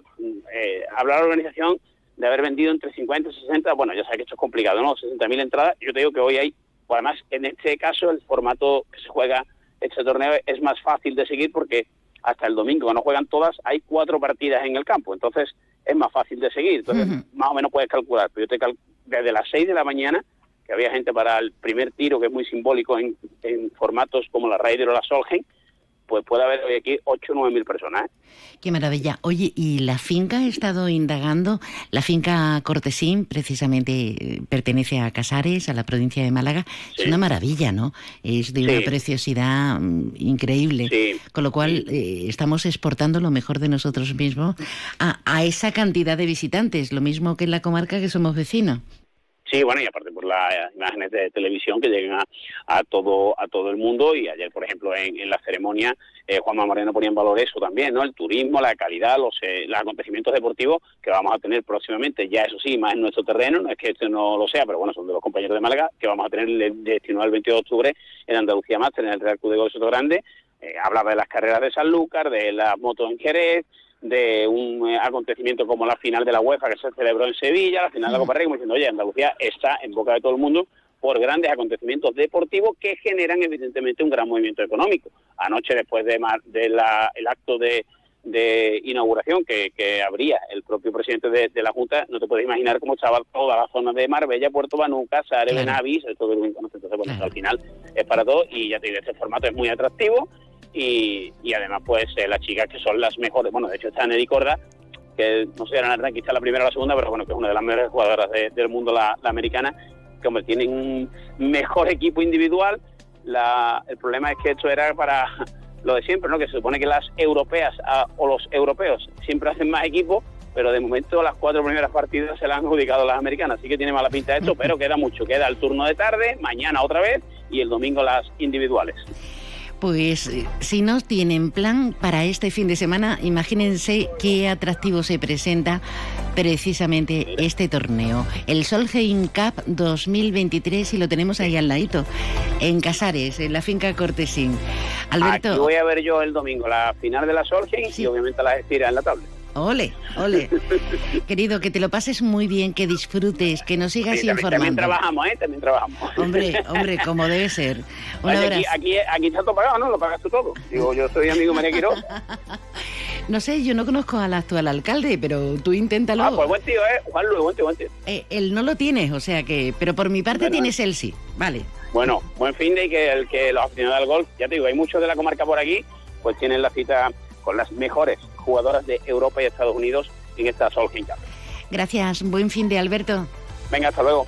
eh, hablar de la organización de haber vendido entre 50 y 60, bueno, ya sabes que esto es complicado, ¿no? 60.000 entradas, yo te digo que hoy hay, además en este caso el formato que se juega este torneo es más fácil de seguir porque hasta el domingo, cuando juegan todas, hay cuatro partidas en el campo, entonces es más fácil de seguir, entonces más o menos puedes calcular, pero yo te cal desde las 6 de la mañana, que había gente para el primer tiro, que es muy simbólico en, en formatos como la Raider o la Solheim, pues puede haber hoy aquí 8 o 9 mil personas. ¿eh? Qué maravilla. Oye, ¿y la finca ha estado indagando? La finca Cortesín precisamente eh, pertenece a Casares, a la provincia de Málaga. Es una maravilla, ¿no? Es de una preciosidad mm, increíble. Sí. Con lo cual eh, estamos exportando lo mejor de nosotros mismos a, a esa cantidad de visitantes, lo mismo que en la comarca que somos vecinos. Sí, bueno, y aparte por las imágenes de televisión que llegan a, a todo a todo el mundo. Y ayer, por ejemplo, en, en la ceremonia, eh, Juanma Moreno ponía en valor eso también, ¿no? El turismo, la calidad, los, eh, los acontecimientos deportivos que vamos a tener próximamente, ya eso sí, más en nuestro terreno, no es que esto no lo sea, pero bueno, son de los compañeros de Málaga, que vamos a tener el 19 al 22 de octubre en Andalucía Master, en el Real Club de Soto Grande, eh, hablaba de las carreras de Sanlúcar, de las motos en Jerez, de un eh, acontecimiento como la final de la UEFA que se celebró en Sevilla, la final de la Copa Rey, como diciendo, oye, Andalucía está en boca de todo el mundo por grandes acontecimientos deportivos que generan evidentemente un gran movimiento económico. Anoche, después de, mar- de la- el acto de, de inauguración que, que abría el propio presidente de, de la Junta, no te puedes imaginar cómo estaba toda la zona de Marbella, Puerto Banuca, Sare. Benavis, todo el. Entonces, bueno, al final es para todo y ya te digo, este formato es muy atractivo y, además pues eh, las chicas que son las mejores, bueno, de hecho está Nelly Corda, que no sé, la verdad, quizá la primera o la segunda, pero bueno, que es una de las mejores jugadoras de- del mundo, la, la americana, que hombre, tienen un mejor equipo individual. La, el problema es que esto era para lo de siempre, ¿no? Que se supone que las europeas ah, o los europeos siempre hacen más equipo, pero de momento las cuatro primeras partidas se las han adjudicado las americanas, así que tiene mala pinta esto, pero queda mucho. Queda el turno de tarde, mañana otra vez y el domingo las individuales. Pues si no tienen plan para este fin de semana, imagínense qué atractivo se presenta precisamente este torneo. El Solheim Cup 2023 y lo tenemos ahí al ladito, en Casares, en la finca Cortesín. Aquí Alberto, voy a ver yo el domingo la final de la Solheim y obviamente las estiras en la tabla. Ole, ole. Querido, que te lo pases muy bien, que disfrutes, que nos sigas Sí, también, también informando. trabajamos, ¿eh? También trabajamos. Hombre, hombre, como debe ser. Un Oye, abrazo. aquí, aquí, aquí está todo pagado, ¿no? Lo pagas tú todo. Digo, yo soy amigo María Quiroz. No sé, yo no conozco al actual alcalde, pero tú inténtalo. Ah, pues buen tío, ¿eh? Juan Luis, buen tío, buen tío. Eh, él no lo tiene, o sea que, pero por mi parte Bueno. tienes el sí, vale. Bueno, buen fin de que, el, que los aficionados al golf, ya te digo, hay muchos de la comarca por aquí, pues tienen la cita con las mejores jugadoras de Europa y Estados Unidos en esta Solheim Cup. Gracias, buen fin de Alberto. Venga, hasta luego.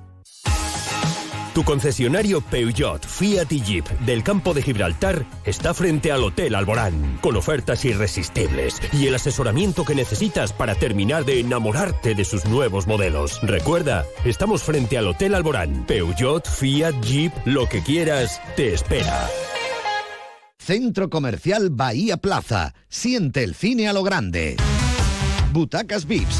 Tu concesionario Peugeot, Fiat y Jeep del campo de Gibraltar está frente al Hotel Alborán, con ofertas irresistibles y el asesoramiento que necesitas para terminar de enamorarte de sus nuevos modelos. Recuerda, estamos frente al Hotel Alborán. Peugeot, Fiat, Jeep, lo que quieras, te espera. Centro Comercial Bahía Plaza. Siente el cine a lo grande. Butacas VIPs,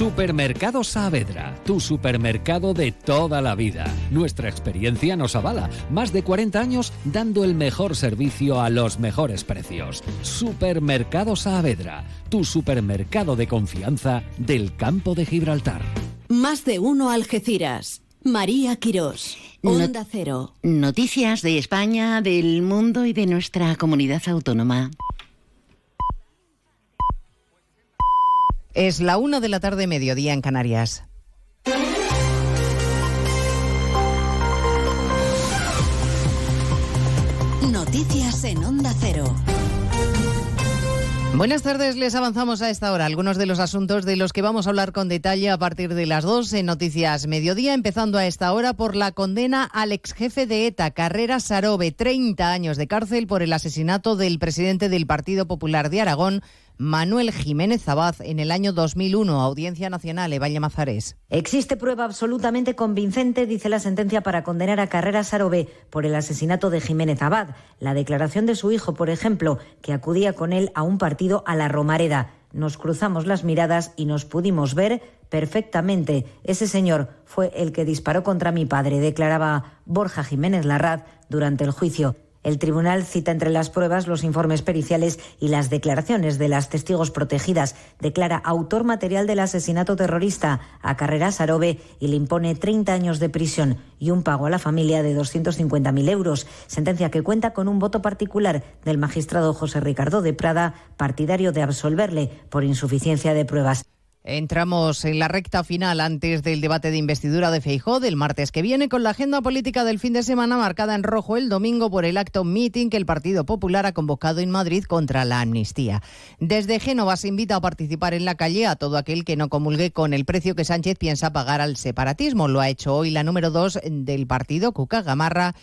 Supermercado Saavedra, tu supermercado de toda la vida. Nuestra experiencia nos avala. Más de 40 años dando el mejor servicio a los mejores precios. Supermercado Saavedra, tu supermercado de confianza del campo de Gibraltar. Más de uno Algeciras. María Quirós. Onda Cero. Noticias de España, del mundo y de nuestra comunidad autónoma. Es la una de la tarde, mediodía en Canarias. Noticias en Onda Cero. Buenas tardes, les avanzamos a esta hora algunos de los asuntos de los que vamos a hablar con detalle a partir de las dos en Noticias Mediodía, empezando a esta hora por la condena al ex jefe de ETA, Carrera Sarobe, 30 años de cárcel por el asesinato del presidente del Partido Popular de Aragón, Manuel Jiménez Zabaz en el año 2001. Audiencia Nacional, Eva Mazares. Existe prueba absolutamente convincente, dice la sentencia, para condenar a Carrera Sarobe por el asesinato de Jiménez Abad. La declaración de su hijo, por ejemplo, que acudía con él a un partido a la Romareda. Nos cruzamos las miradas y nos pudimos ver perfectamente. Ese señor fue el que disparó contra mi padre, declaraba Borja Jiménez Larraz durante el juicio. El tribunal cita entre las pruebas los informes periciales y las declaraciones de las testigos protegidas. Declara autor material del asesinato terrorista a Carrera Sarobe y le impone 30 años de prisión y un pago a la familia de 250.000 euros. Sentencia que cuenta con un voto particular del magistrado José Ricardo de Prada, partidario de absolverle por insuficiencia de pruebas. Entramos en la recta final antes del debate de investidura de Feijó del martes que viene con la agenda política del fin de semana marcada en rojo el domingo por el acto meeting que el Partido Popular ha convocado en Madrid contra la amnistía. Desde Génova se invita a participar en la calle a todo aquel que no comulgue con el precio que Sánchez piensa pagar al separatismo. Lo ha hecho hoy la número dos del partido, Cuca Gamarra,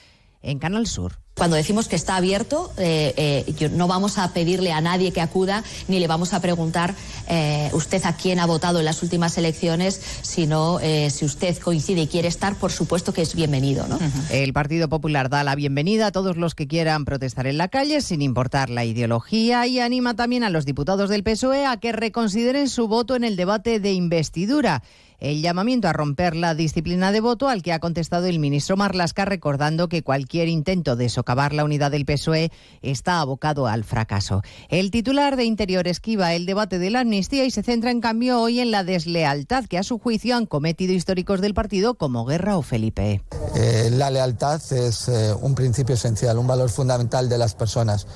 en Canal Sur. Cuando decimos que está abierto, eh, eh, no vamos a pedirle a nadie que acuda ni le vamos a preguntar eh, usted a quién ha votado en las últimas elecciones, sino si usted coincide y quiere estar, por supuesto que es bienvenido. ¿no? El Partido Popular da la bienvenida a todos los que quieran protestar en la calle, sin importar la ideología, y anima también a los diputados del PSOE a que reconsideren su voto en el debate de investidura el llamamiento a romper la disciplina de voto al que ha contestado el ministro Marlasca recordando que cualquier intento de socavar la unidad del PSOE está abocado al fracaso. El titular de Interior esquiva el debate de la amnistía y se centra en cambio hoy en la deslealtad que a su juicio han cometido históricos del partido como Guerra o Felipe. Eh, la lealtad es eh, un principio esencial, un valor fundamental de las personas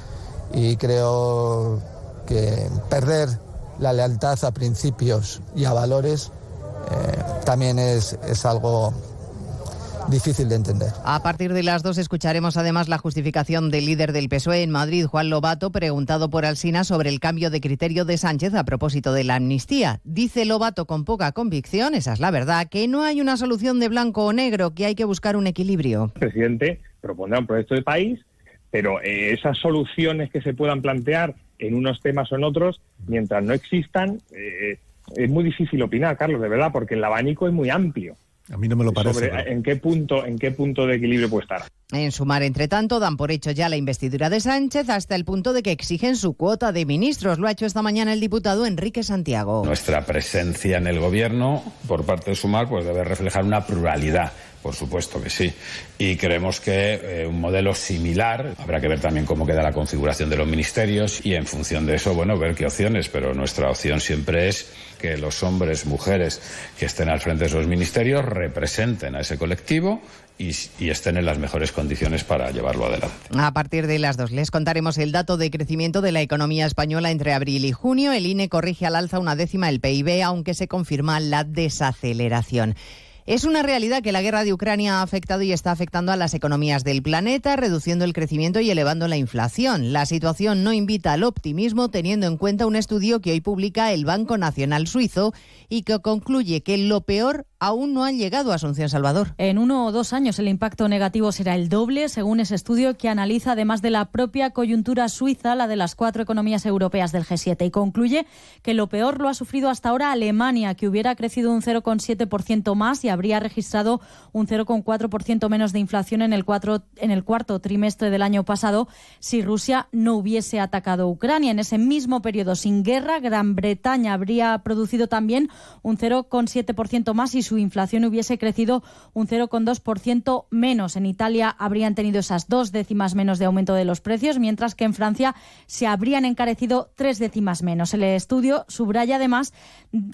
y creo que perder la lealtad a principios y a valores eh, también es, es algo difícil de entender. A partir de las dos escucharemos además la justificación del líder del PSOE en Madrid, Juan Lobato, preguntado por Alsina sobre el cambio de criterio de Sánchez a propósito de la amnistía. Dice Lobato con poca convicción, esa es la verdad, que no hay una solución de blanco o negro, que hay que buscar un equilibrio. El presidente propondrá un proyecto de país, pero eh, esas soluciones que se puedan plantear en unos temas o en otros, mientras no existan, eh, es muy difícil opinar, Carlos, de verdad, porque el abanico es muy amplio. A mí no me lo parece. en qué punto, en qué punto de equilibrio puede estar. En sumar, entre tanto, dan por hecho ya la investidura de Sánchez hasta el punto de que exigen su cuota de ministros. Lo ha hecho esta mañana el diputado Enrique Santiago. Nuestra presencia en el gobierno, por parte de Sumar, pues debe reflejar una pluralidad por supuesto que sí. Y creemos que eh, un modelo similar, habrá que ver también cómo queda la configuración de los ministerios y en función de eso, bueno, ver qué opciones, pero nuestra opción siempre es que los hombres, mujeres que estén al frente de esos ministerios representen a ese colectivo y, y, estén en las mejores condiciones para llevarlo adelante. A partir de las dos les contaremos el dato de crecimiento de la economía española entre abril y junio. El INE corrige al alza una décima el PIB, aunque se confirma la desaceleración. Es una realidad que la guerra de Ucrania ha afectado y está afectando a las economías del planeta, reduciendo el crecimiento y elevando la inflación. La situación no invita al optimismo teniendo en cuenta un estudio que hoy publica el Banco Nacional Suizo y que concluye que lo peor aún no han llegado a Asunción Salvador. En uno o dos años el impacto negativo será el doble, según ese estudio que analiza, además de la propia coyuntura suiza, la de las cuatro economías europeas del G7 y concluye que lo peor lo ha sufrido hasta ahora Alemania, que hubiera crecido un 0,7% más y habría registrado un 0,4% menos de inflación en el, en el cuarto trimestre del año pasado si Rusia no hubiese atacado Ucrania. En ese mismo periodo sin guerra, Gran Bretaña habría producido también un 0,7% más y su inflación hubiese crecido un 0,2% menos. En Italia habrían tenido esas dos décimas menos de aumento de los precios, mientras que en Francia se habrían encarecido tres décimas menos. El estudio subraya además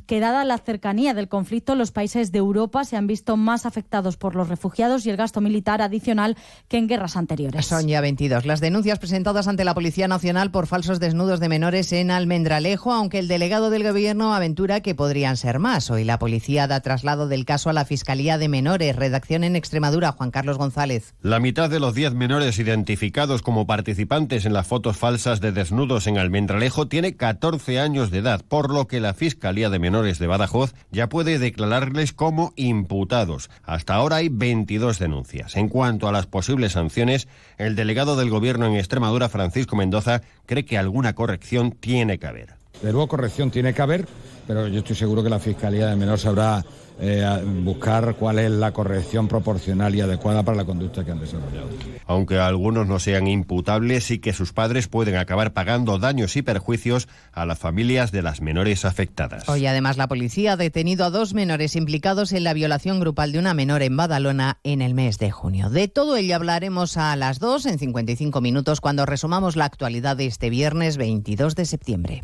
que dada la cercanía del conflicto, los países de Europa se han visto más afectados por los refugiados y el gasto militar adicional que en guerras anteriores. Son ya 22 las denuncias presentadas ante la Policía Nacional por falsos desnudos de menores en Almendralejo, aunque el delegado del Gobierno aventura que podrían ser más. Hoy la policía da traslado del caso a la Fiscalía de Menores. Redacción en Extremadura, Juan Carlos González. La mitad de los 10 menores identificados como participantes en las fotos falsas de desnudos en Almendralejo tiene 14 años de edad, por lo que la Fiscalía de Menores de Badajoz ya puede declararles como imputados. Hasta ahora hay 22 denuncias. En cuanto a las posibles sanciones, el delegado del Gobierno en Extremadura, Francisco Mendoza, cree que alguna corrección tiene que haber. De luego corrección tiene que haber, pero yo estoy seguro que la Fiscalía de Menores sabrá eh, buscar cuál es la corrección proporcional y adecuada para la conducta que han desarrollado. Aunque algunos no sean imputables y que sus padres pueden acabar pagando daños y perjuicios a las familias de las menores afectadas. Hoy además la policía ha detenido a dos menores implicados en la violación grupal de una menor en Badalona en el mes de junio. De todo ello hablaremos a las 2 en 55 minutos cuando resumamos la actualidad de este viernes 22 de septiembre.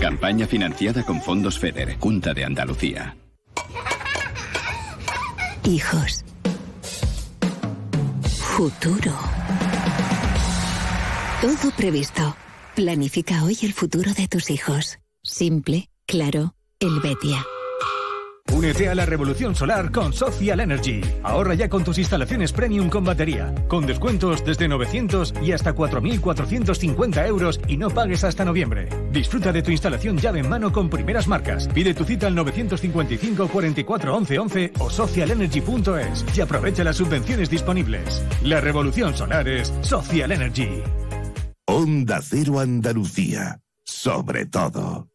Campaña financiada con fondos FEDER, Junta de Andalucía. Hijos. Futuro. Todo previsto. Planifica hoy el futuro de tus hijos. Simple, claro, el Betia. Únete a la revolución solar con Social Energy. Ahorra ya con tus instalaciones premium con batería, con descuentos desde 900 y hasta 4.450 euros y no pagues hasta noviembre. Disfruta de tu instalación llave en mano con primeras marcas. Pide tu cita al 955 44 11 11 o socialenergy.es y aprovecha las subvenciones disponibles. La revolución solar es Social Energy. Onda Cero Andalucía. Sobre todo.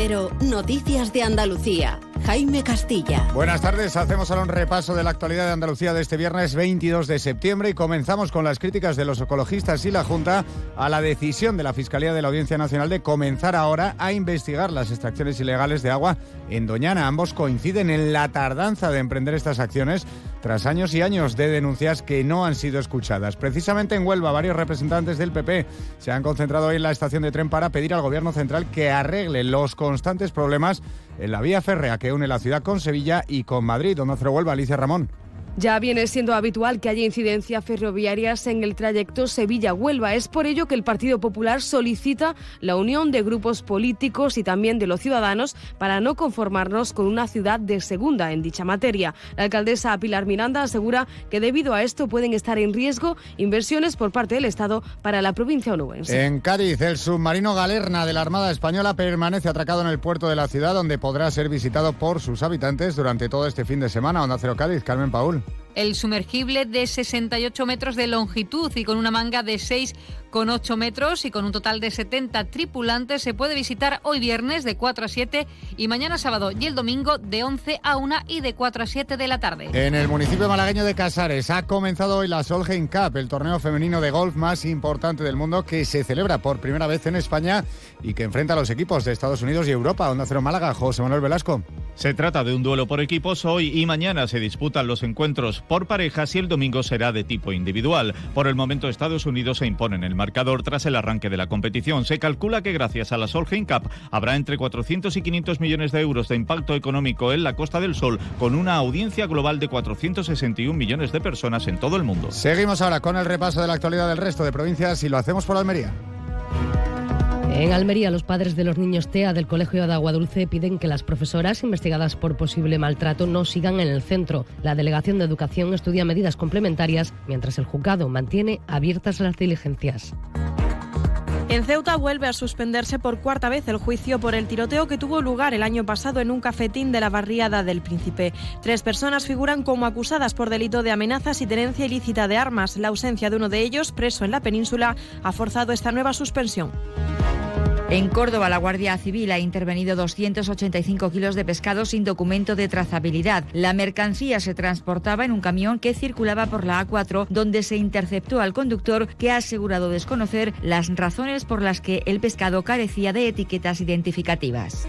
Cero, Noticias de Andalucía. Jaime Castilla. Buenas tardes, hacemos ahora un repaso de la actualidad de Andalucía de este viernes 22 de septiembre y comenzamos con las críticas de los ecologistas y la Junta a la decisión de la Fiscalía de la Audiencia Nacional de comenzar ahora a investigar las extracciones ilegales de agua en Doñana. Ambos coinciden en la tardanza de emprender estas acciones tras años y años de denuncias que no han sido escuchadas. Precisamente en Huelva, varios representantes del PP se han concentrado hoy en la estación de tren para pedir al Gobierno central que arregle los constantes problemas en la vía férrea que une la ciudad con Sevilla y con Madrid. Donde Huelva, Alicia Ramón. Ya viene siendo habitual que haya incidencias ferroviarias en el trayecto Sevilla-Huelva. Es por ello que el Partido Popular solicita la unión de grupos políticos y también de los ciudadanos para no conformarnos con una ciudad de segunda en dicha materia. La alcaldesa Pilar Miranda asegura que debido a esto pueden estar en riesgo inversiones por parte del Estado para la provincia onubense. En Cádiz, el submarino Galerna de la Armada Española permanece atracado en el puerto de la ciudad, donde podrá ser visitado por sus habitantes durante todo este fin de semana. Onda Cero Cádiz, Carmen Paul. El sumergible de 68 metros de longitud y con una manga de 6 con 8 metros y con un total de 70 tripulantes se puede visitar hoy viernes de 4 a 7 y mañana sábado y el domingo de 11 a 1 y de 4 a 7 de la tarde. En el municipio malagueño de Casares ha comenzado hoy la Solheim Cup, el torneo femenino de golf más importante del mundo que se celebra por primera vez en España y que enfrenta a los equipos de Estados Unidos y Europa. Onda Cero Málaga, José Manuel Velasco. Se trata de un duelo por equipos. Hoy y mañana se disputan los encuentros por parejas y el domingo será de tipo individual. Por el momento Estados Unidos se impone en el marcador tras el arranque de la competición. Se calcula que gracias a la Solheim Cup habrá entre 400 y 500 millones de euros de impacto económico en la Costa del Sol, con una audiencia global de 461 millones de personas en todo el mundo. Seguimos ahora con el repaso de la actualidad del resto de provincias y lo hacemos por Almería. En Almería, los padres de los niños TEA del Colegio de Agua Dulce piden que las profesoras investigadas por posible maltrato no sigan en el centro. La Delegación de Educación estudia medidas complementarias mientras el juzgado mantiene abiertas las diligencias. En Ceuta vuelve a suspenderse por cuarta vez el juicio por el tiroteo que tuvo lugar el año pasado en un cafetín de la barriada del Príncipe. Tres personas figuran como acusadas por delito de amenazas y tenencia ilícita de armas. La ausencia de uno de ellos, preso en la península, ha forzado esta nueva suspensión. En Córdoba, la Guardia Civil ha intervenido 285 kilos de pescado sin documento de trazabilidad. La mercancía se transportaba en un camión que circulaba por la A4, donde se interceptó al conductor que ha asegurado desconocer las razones por las que el pescado carecía de etiquetas identificativas.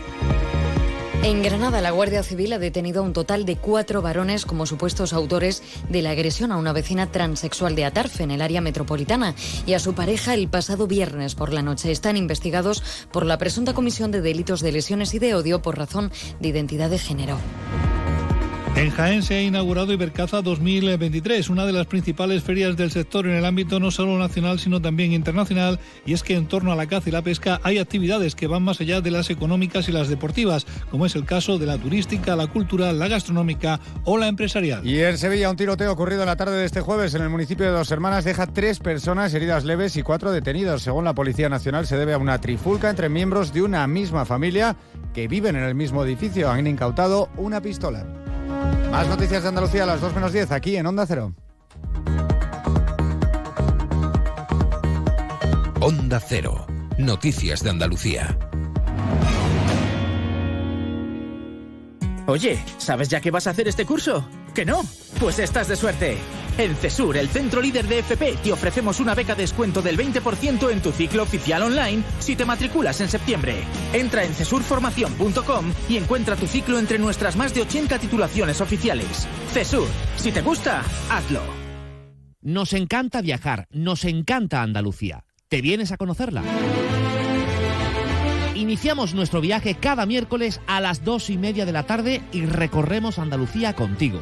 En Granada, la Guardia Civil ha detenido a un total de cuatro varones como supuestos autores de la agresión a una vecina transexual de Atarfe, en el área metropolitana, y a su pareja el pasado viernes por la noche. Están investigados por la presunta comisión de delitos de lesiones y de odio por razón de identidad de género. En Jaén se ha inaugurado Ibercaza 2023, una de las principales ferias del sector en el ámbito no solo nacional sino también internacional, y es que en torno a la caza y la pesca hay actividades que van más allá de las económicas y las deportivas, como es el caso de la turística, la cultural, la gastronómica o la empresarial. Y en Sevilla un tiroteo ocurrido la tarde de este jueves en el municipio de Dos Hermanas deja tres personas heridas leves y cuatro detenidos. Según la Policía Nacional se debe a una trifulca entre miembros de una misma familia que viven en el mismo edificio. Han incautado una pistola. Más noticias de Andalucía a las 2 menos 10 aquí en Onda Cero. Onda Cero. Noticias de Andalucía. Oye, ¿sabes ya qué vas a hacer este curso? ¿Que no? Pues estás de suerte. En CESUR, el centro líder de FP, te ofrecemos una beca de descuento del 20% en tu ciclo oficial online si te matriculas en septiembre. Entra en cesurformación.com y encuentra tu ciclo entre nuestras más de 80 titulaciones oficiales. CESUR, si te gusta, hazlo. Nos encanta viajar, nos encanta Andalucía. ¿Te vienes a conocerla? Iniciamos nuestro viaje cada miércoles a las dos y media de la tarde y recorremos Andalucía contigo.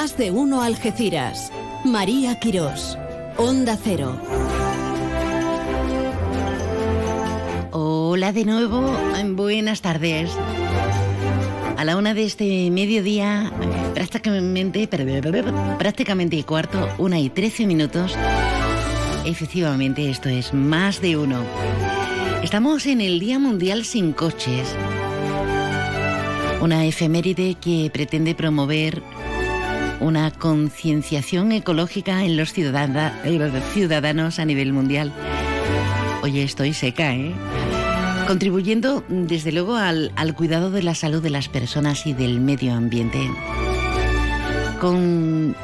Más de uno Algeciras. María Quirós. Onda Cero. Hola de nuevo, buenas tardes. A la una de este mediodía, prácticamente, prácticamente cuarto, una y trece minutos. Efectivamente, esto es más de uno. Estamos en el Día Mundial sin Coches. Una efeméride que pretende promover una concienciación ecológica en los ciudadanos a nivel mundial. Oye, estoy seca, ¿eh? contribuyendo desde luego al, al cuidado de la salud de las personas y del medio ambiente. Con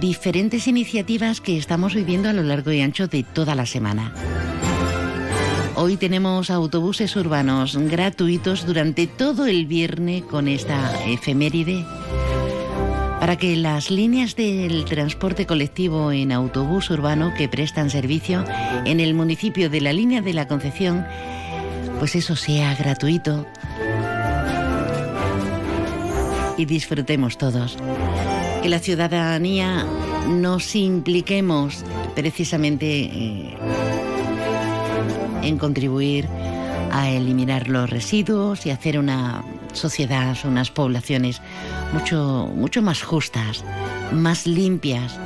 diferentes iniciativas que estamos viviendo a lo largo y ancho de toda la semana. Hoy tenemos autobuses urbanos gratuitos durante todo el viernes con esta efeméride para que las líneas del transporte colectivo en autobús urbano que prestan servicio en el municipio de la línea de la Concepción, pues eso sea gratuito y disfrutemos todos. Que la ciudadanía nos impliquemos precisamente eh, en contribuir a eliminar los residuos y hacer una sociedad, unas poblaciones mucho, mucho más justas, más limpias.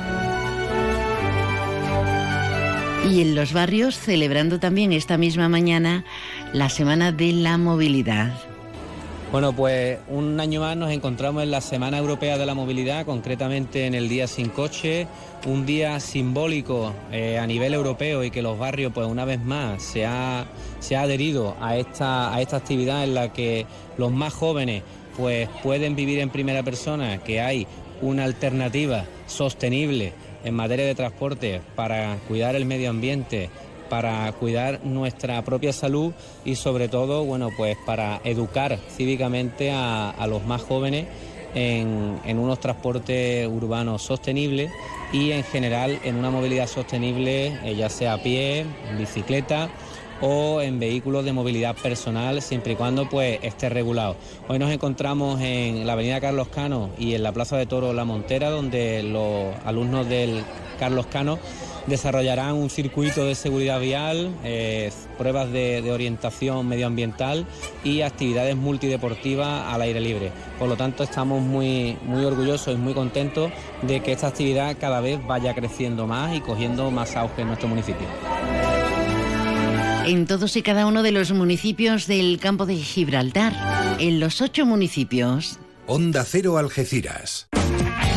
Y en los barrios celebrando también esta misma mañana la Semana de la Movilidad. Bueno, pues un año más nos encontramos en la Semana Europea de la Movilidad, concretamente en el Día Sin Coche, un día simbólico eh, a nivel europeo y que los barrios, pues una vez más, se ha, se ha adherido a esta, a esta actividad en la que los más jóvenes pues pueden vivir en primera persona, que hay una alternativa sostenible en materia de transporte para cuidar el medio ambiente, para cuidar nuestra propia salud y sobre todo, bueno, pues para educar cívicamente a, los más jóvenes en, unos transportes urbanos sostenibles y en general en una movilidad sostenible, eh, ya sea a pie, en bicicleta o en vehículos de movilidad personal, siempre y cuando pues esté regulado. Hoy nos encontramos en la avenida Carlos Cano y en la Plaza de Toro La Montera, donde los alumnos del Carlos Cano desarrollarán un circuito de seguridad vial, eh, pruebas de, orientación medioambiental y actividades multideportivas al aire libre. Por lo tanto, estamos muy, muy orgullosos y muy contentos de que esta actividad cada vez vaya creciendo más y cogiendo más auge en nuestro municipio. En todos y cada uno de los municipios del campo de Gibraltar, en los ocho municipios. Onda Cero Algeciras.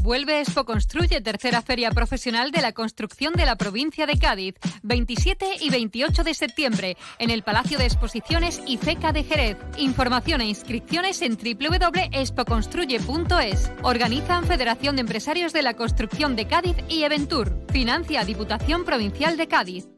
Vuelve Expo Construye, tercera feria profesional de la construcción de la provincia de Cádiz, 27 y 28 de septiembre, en el Palacio de Exposiciones y FECA de Jerez. Información e inscripciones en www.expoconstruye.es. Organizan Federación de Empresarios de la Construcción de Cádiz y Eventur. Financia Diputación Provincial de Cádiz.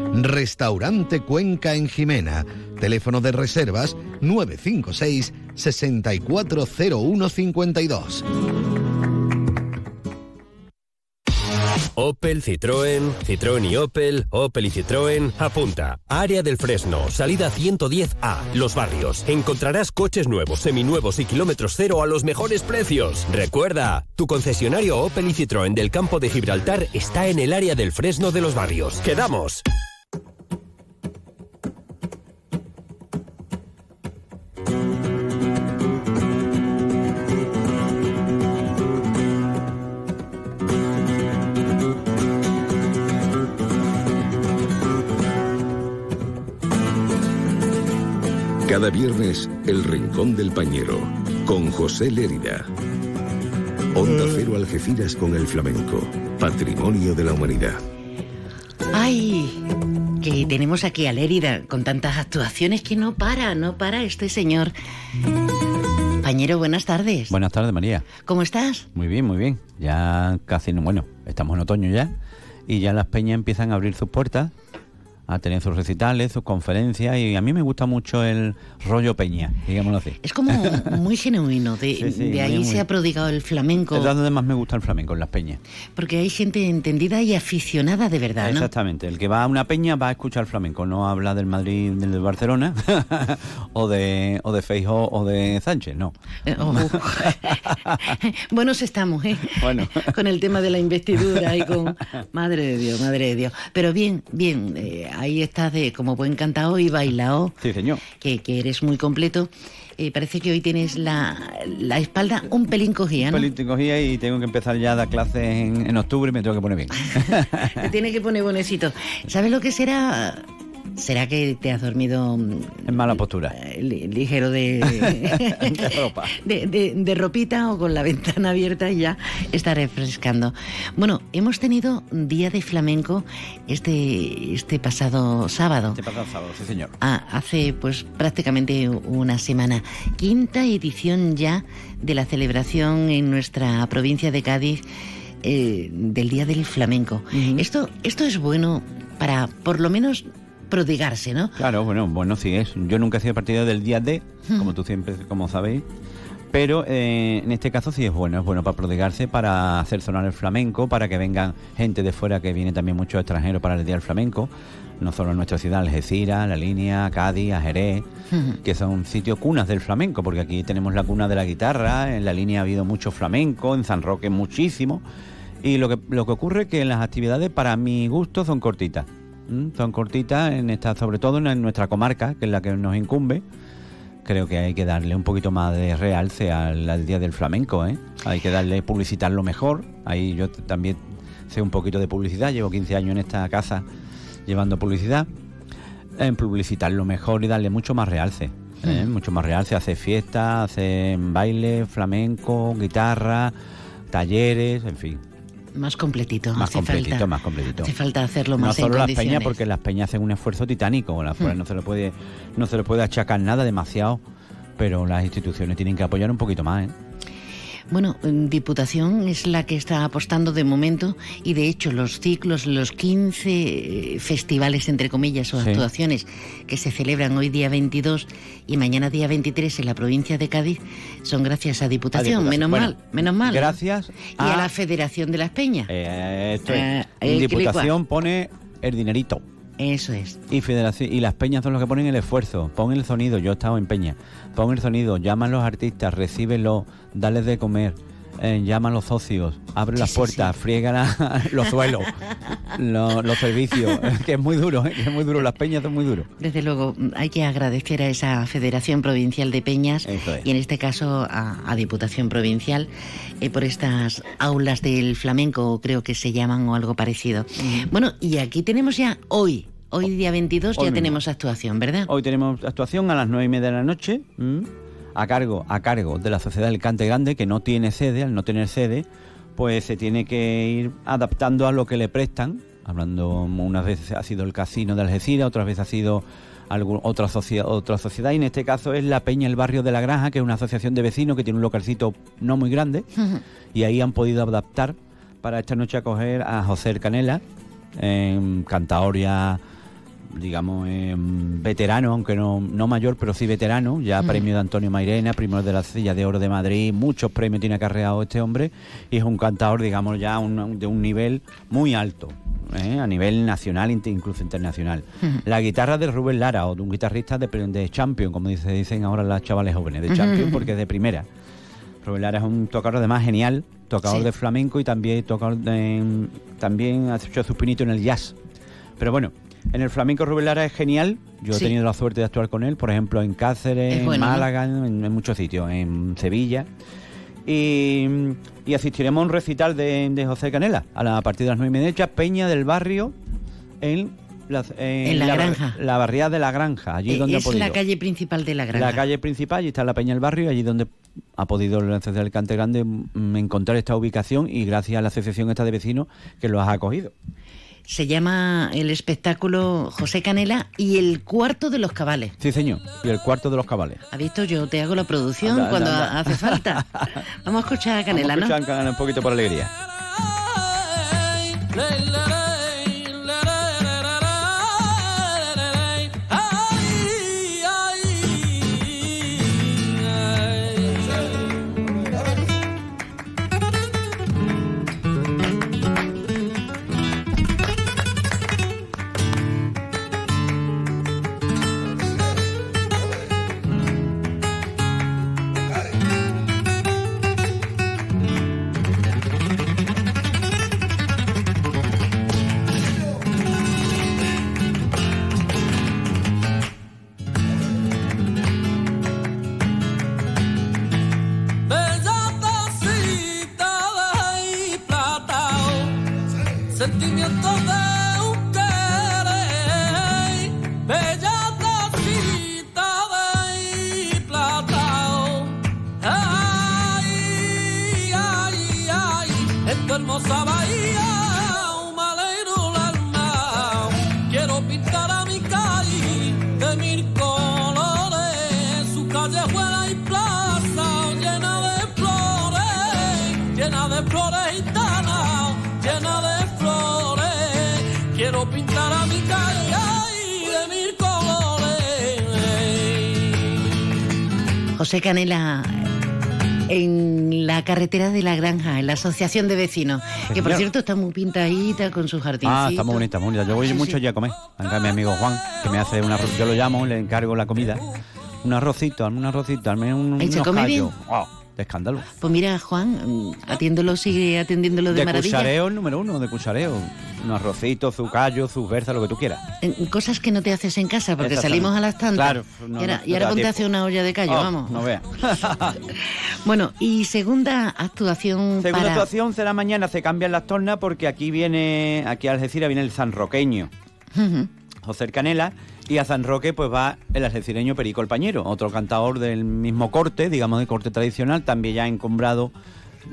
Restaurante Cuenca en Jimena. Teléfono de reservas 956 640152. Opel, Citroën, Citroën y Opel, Opel y Citroën, apunta. Área del Fresno, salida 110A, Los Barrios. Encontrarás coches nuevos, seminuevos y kilómetros cero a los mejores precios. Recuerda, tu concesionario Opel y Citroën del campo de Gibraltar está en el área del Fresno de Los Barrios. ¡Quedamos! Cada viernes, El Rincón del Pañero, con José Lérida. Onda Cero Algeciras con el flamenco, patrimonio de la humanidad. ¡Ay! Que tenemos aquí a Lérida con tantas actuaciones que no para, no para este señor. Compañero, buenas tardes. Buenas tardes, María. ¿Cómo estás? Muy bien, muy bien. Ya casi, bueno, estamos en otoño ya y ya las peñas empiezan a abrir sus puertas a tener sus recitales, sus conferencias y a mí me gusta mucho el rollo peña, digámoslo así. Es como muy genuino, de, ahí se ha prodigado el flamenco. Es donde más me gusta el flamenco, en las peñas. Porque hay gente entendida y aficionada de verdad, ¿no? Exactamente, el que va a una peña va a escuchar flamenco, no habla del Madrid, del Barcelona o de o de Feijóo o de Sánchez, no. Eh, oh. Buenos estamos, ¿eh? Bueno. con el tema de la investidura y con... Madre de Dios, madre de Dios. Pero bien, bien, eh, ahí estás de como buen cantado y bailado. Sí, señor. Que, que eres muy completo. Eh, parece que hoy tienes la, la, espalda un pelín cogida, ¿no? Un pelín cogida y tengo que empezar ya a dar clases en, en octubre y me tengo que poner bien. Te tiene que poner bonecito. ¿Sabes lo que será? ¿Será que te has dormido mm, en mala postura? Eh, ligero de, de ropa. De, ropita o con la ventana abierta y ya está refrescando. Bueno, hemos tenido día de flamenco este, este pasado sábado. Este pasado sábado, sí señor. Ah, hace pues prácticamente una semana. Quinta edición ya de la celebración en nuestra provincia de Cádiz. Eh, del Día del Flamenco. esto, esto es bueno para, por lo menos, prodigarse, ¿no? Claro, bueno, bueno, sí es. Yo nunca he sido partido del día D, como tú siempre, como sabéis. Pero eh, en este caso sí es bueno, es bueno para prodigarse, para hacer sonar el flamenco, para que vengan gente de fuera que viene también muchos extranjeros para el Día del Flamenco, no solo en nuestra ciudad, Algeciras, La Línea, Cádiz, Jerez, que son sitios cunas del flamenco, porque aquí tenemos la cuna de la guitarra, en La Línea ha habido mucho flamenco, en San Roque muchísimo, y lo que, lo que ocurre es que las actividades para mi gusto son cortitas. Mm, son cortitas, en esta, sobre todo en nuestra comarca, que es la que nos incumbe. Creo que hay que darle un poquito más de realce al, Día del Flamenco, ¿eh? Hay que darle, publicitarlo mejor. Ahí yo también sé un poquito de publicidad, llevo 15 años en esta casa llevando publicidad. En publicitarlo mejor y darle mucho más realce. ¿eh? Hmm. Mucho más realce, hace fiestas, hace baile, flamenco, guitarra, talleres, en fin más completito. Más completito, más completito. Hace falta hacerlo más No solo las peñas, porque las peñas hacen un esfuerzo titánico. Hmm. no se le puede, no se le puede achacar nada demasiado, pero las instituciones tienen que apoyar un poquito más, ¿eh? Bueno, Diputación es la que está apostando de momento y de hecho los ciclos, los 15 eh, festivales, entre comillas, o actuaciones que se celebran hoy día 22 y mañana día 23 en la provincia de Cádiz son gracias a Diputación. Menos mal, menos mal. Gracias. Y a, la Federación de las Peñas. Eh, esto es. Eh, Diputación pone el dinerito. Eso es. Y Federación y las peñas son los que ponen el esfuerzo. Pon el sonido, yo he estado en peña. Pon el sonido, llama a los artistas, recíbelo, dale de comer. Eh, llama a los socios, abre las puertas, friega los suelos, los, servicios, que es muy duro, ¿eh? es muy duro, las peñas son muy duros. Desde luego, hay que agradecer a esa Federación Provincial de Peñas y en este caso a, Diputación Provincial eh, por estas aulas del flamenco, creo que se llaman o algo parecido. Bueno, y aquí tenemos ya hoy, Hoy día 22 ya tenemos actuación, ¿verdad? Hoy tenemos actuación a las nueve y media de la noche a cargo, a cargo de la Sociedad del Cante Grande, que no tiene sede, al no tener sede, pues se tiene que ir adaptando a lo que le prestan. Hablando, unas veces ha sido el casino de Algeciras, otras veces ha sido otra, sociedad, otra sociedad, y en este caso es la Peña El Barrio de la Granja, que es una asociación de vecinos que tiene un localcito no muy grande, y ahí han podido adaptar para esta noche acoger a José Canela, en Cantaoria digamos, veterano, aunque no, no mayor, pero sí veterano, ya premio de Antonio Mairena, primero de la Silla de Oro de Madrid, muchos premios tiene acarreado este hombre y es un cantador, digamos, ya de un nivel muy alto. ¿eh? a nivel nacional incluso internacional. La guitarra de Rubén Lara, o de un guitarrista de, de Champion, como dice, dicen ahora las chavales jóvenes, de Champion porque es de primera. Rubén Lara es un tocador además genial, tocador de flamenco y también tocador también ha hecho sus pinitos en el jazz. Pero bueno, en el flamenco Rubén Lara es genial. Yo he tenido la suerte de actuar con él, por ejemplo, en Cáceres, en Málaga, en, muchos sitios, en Sevilla. Y, asistiremos a un recital de, José Canela a, la, partir de las nueve y media, Peña del Barrio, en la, en la, granja. La barriada de la granja, allí eh, donde Es la calle principal de la granja. La calle principal, allí está la Peña del Barrio, allí donde ha podido Asociación del Cante Grande mm, encontrar esta ubicación y gracias a la asociación esta de vecinos que los ha acogido. Se llama el espectáculo José Canela y el cuarto de los cabales. Sí, señor, y el cuarto de los cabales. ¿Ha visto? Yo te hago la producción Anda, anda, cuando anda. hace falta. Vamos a escuchar a Canela, Vamos a ¿no? escuchar a Canela un poquito por alegría. Callejuela y plaza llena de flores, llena de flores gitanas, llena de flores. Quiero pintar a mi calle ay, de mil colores. José Canela en la carretera de la granja, en la asociación de vecinos, que por señor. cierto está muy pintadita con sus jardines. Ah, está muy bonita, muy bonita. Yo voy Sí, mucho sí. allí a comer. Acá mi amigo Juan, que me hace un arroz. Yo lo llamo, le encargo la comida. Un arrocito, un arrocito, al menos un, ¿Y se come bien? Oh, de escándalo. Pues mira, Juan, atiéndolo, sigue atendiéndolo de, De maravilla. cuchareo número uno, de cuchareo. Un arrocito, su callo, su berza, lo que tú quieras. En cosas que no te haces en casa, porque salimos a las tantas. Claro, no, y ahora, no, y no ahora da ponte a hacer una olla de callo, Oh, vamos. No veas. Bueno, y segunda actuación Segunda para... actuación será mañana, se cambian las tornas porque aquí viene, aquí a Algeciras viene el sanroqueño. José Canela, y a San Roque pues va el algecireño Perico el Pañero, otro cantador del mismo corte, digamos de corte tradicional, también ya encumbrado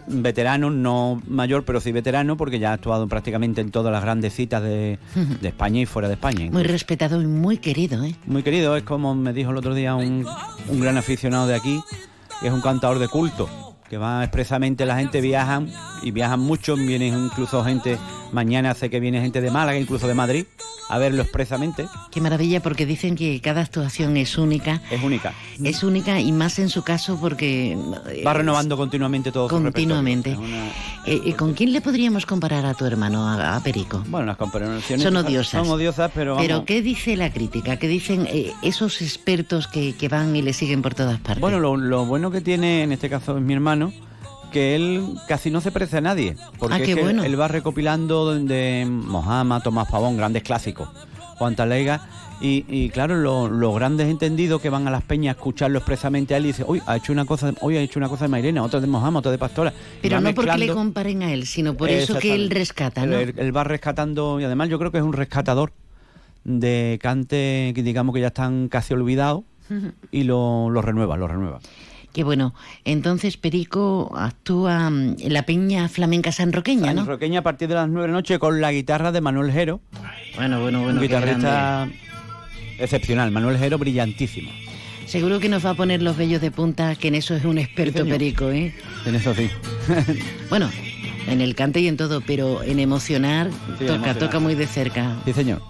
veterano, no mayor, pero sí veterano, porque ya ha actuado prácticamente en todas las grandes citas de, de España y fuera de España. Muy respetado y muy querido, ¿eh? Muy querido, es como me dijo el otro día un, un gran aficionado de aquí, que es un cantador de culto, que va expresamente, la gente viajan y viajan mucho, vienen incluso gente, mañana hace que viene gente de Málaga, incluso de Madrid, a verlo expresamente. Qué maravilla, porque dicen que cada actuación es única. Es única. Es única y más en su caso porque... eh, Va renovando continuamente todo su Continuamente. Es una- Eh, eh, ¿Con quién le podríamos comparar a tu hermano, a, a Perico? Bueno, las comparaciones Son odiosas. Son odiosas, pero vamos. Pero ¿qué dice la crítica? ¿Qué dicen eh, esos expertos que, que van y le siguen por todas partes? Bueno, lo, lo bueno que tiene, en este caso es mi hermano, que él casi no se parece a nadie. Porque Ah, es qué que bueno. él va recopilando de Mojama, Tomás Pavón, grandes clásicos, Juan Talega. Y, y claro, lo- los grandes entendidos que van a las peñas a escucharlo expresamente a él y dicen, uy, ha hecho una cosa, hoy ha hecho una cosa de Mairena, otra de Mojama, otra de Pastora. Pero no porque le comparen a él, sino por eso que él rescata, ¿no? Él, él va rescatando, y además yo creo que es un rescatador de cante que digamos que ya están casi olvidados y lo, lo renueva, lo renueva. Qué bueno. Entonces Perico actúa mm, en la peña flamenca sanroqueña, ¿no? Roqueña a partir de las 9 de la noche con la guitarra de Manuel Jero. Bueno, bueno, bueno. un guitarrista excepcional, Manuel Jero brillantísimo. Seguro que nos va a poner los vellos de punta, que en eso es un experto. Perico, ¿eh? En eso sí. Bueno, en el cante y en todo, pero en emocionar Sí, toca, emocionar. toca muy de cerca. Sí, señor.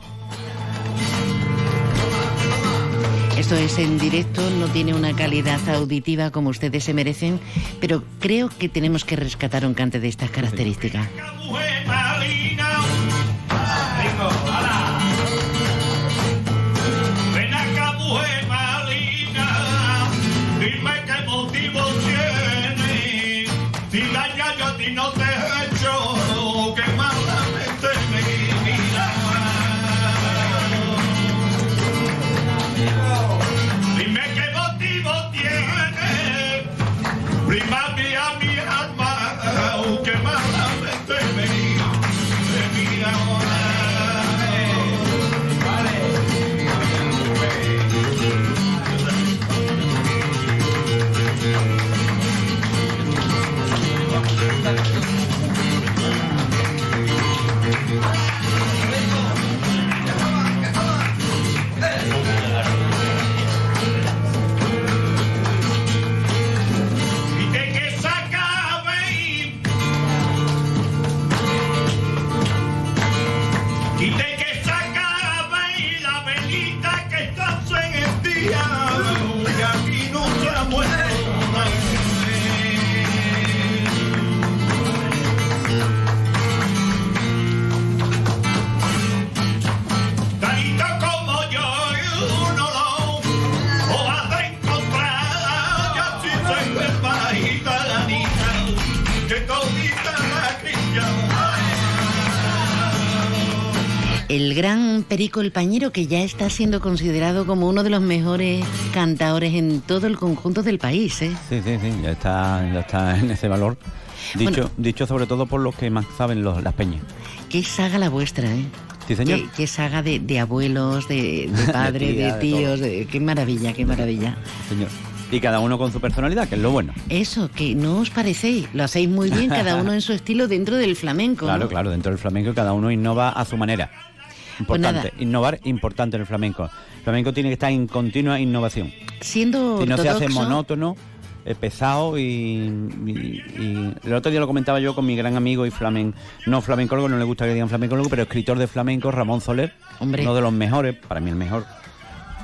Esto es en directo, no tiene una calidad auditiva como ustedes se merecen, pero creo que tenemos que rescatar un cante de estas características. Ven El gran Perico el Pañero, que ya está siendo considerado como uno de los mejores cantadores en todo el conjunto del país, ¿eh? Sí, sí, sí, ya está, ya está en ese valor. Dicho, Bueno. dicho sobre todo por los que más saben los- las peñas. Qué saga la vuestra, ¿eh? Sí, señor. Qué, qué saga de, de abuelos, de, de padres, de, tía, de tíos, de- qué maravilla, qué maravilla. Señor. Y cada uno con su personalidad, que es lo bueno. Eso, que no os parecéis, lo hacéis muy bien, cada uno en su estilo dentro del flamenco. ¿no? Claro, claro, dentro del flamenco cada uno innova a su manera. Pues Importante, innovar importante en el flamenco. El flamenco tiene que estar en continua innovación. Siendo Si no se hace monótono, eh, pesado y, y- y- el otro día lo comentaba yo con mi gran amigo y flamen, no flamencólogo, no le gusta que digan flamencólogo, pero escritor de flamenco, Ramón Soler, Hombre. uno de los mejores, para mí el mejor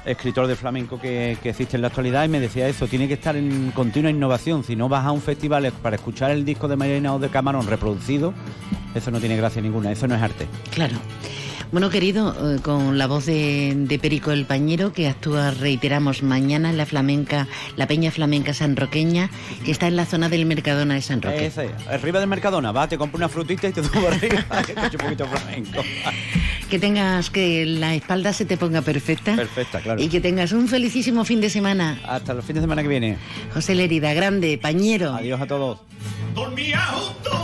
escritor de flamenco que, que existe en la actualidad y me decía eso, tiene que estar en continua innovación, si no vas a un festival para escuchar el disco de Marina o de Camarón reproducido, eso no tiene gracia ninguna, eso no es arte. Claro. Bueno, querido, eh, con la voz de, de Perico el Pañero, que actúa, reiteramos, mañana en la flamenca, la Peña Flamenca Sanroqueña, que está en la zona del Mercadona de San Roque. Ese, arriba del Mercadona, va, te compro una frutita y te subo arriba, que te echo un poquito de flamenco. Que tengas, que la espalda se te ponga perfecta. Perfecta, claro. Y que tengas un felicísimo fin de semana. Hasta el fin de semana que viene. José Lerida, grande, Pañero. Adiós a todos. Dormía junto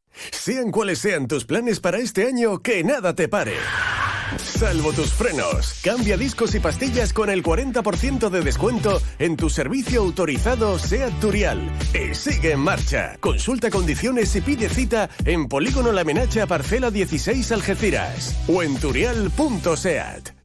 Sean cuales sean tus planes para este año, que nada te pare. Salvo tus frenos. Cambia discos y pastillas con el 40% de descuento en tu servicio autorizado SEAT Turial. Y sigue en marcha. Consulta condiciones y pide cita en Polígono La Menacha Parcela 16 Algeciras o en turial.seat.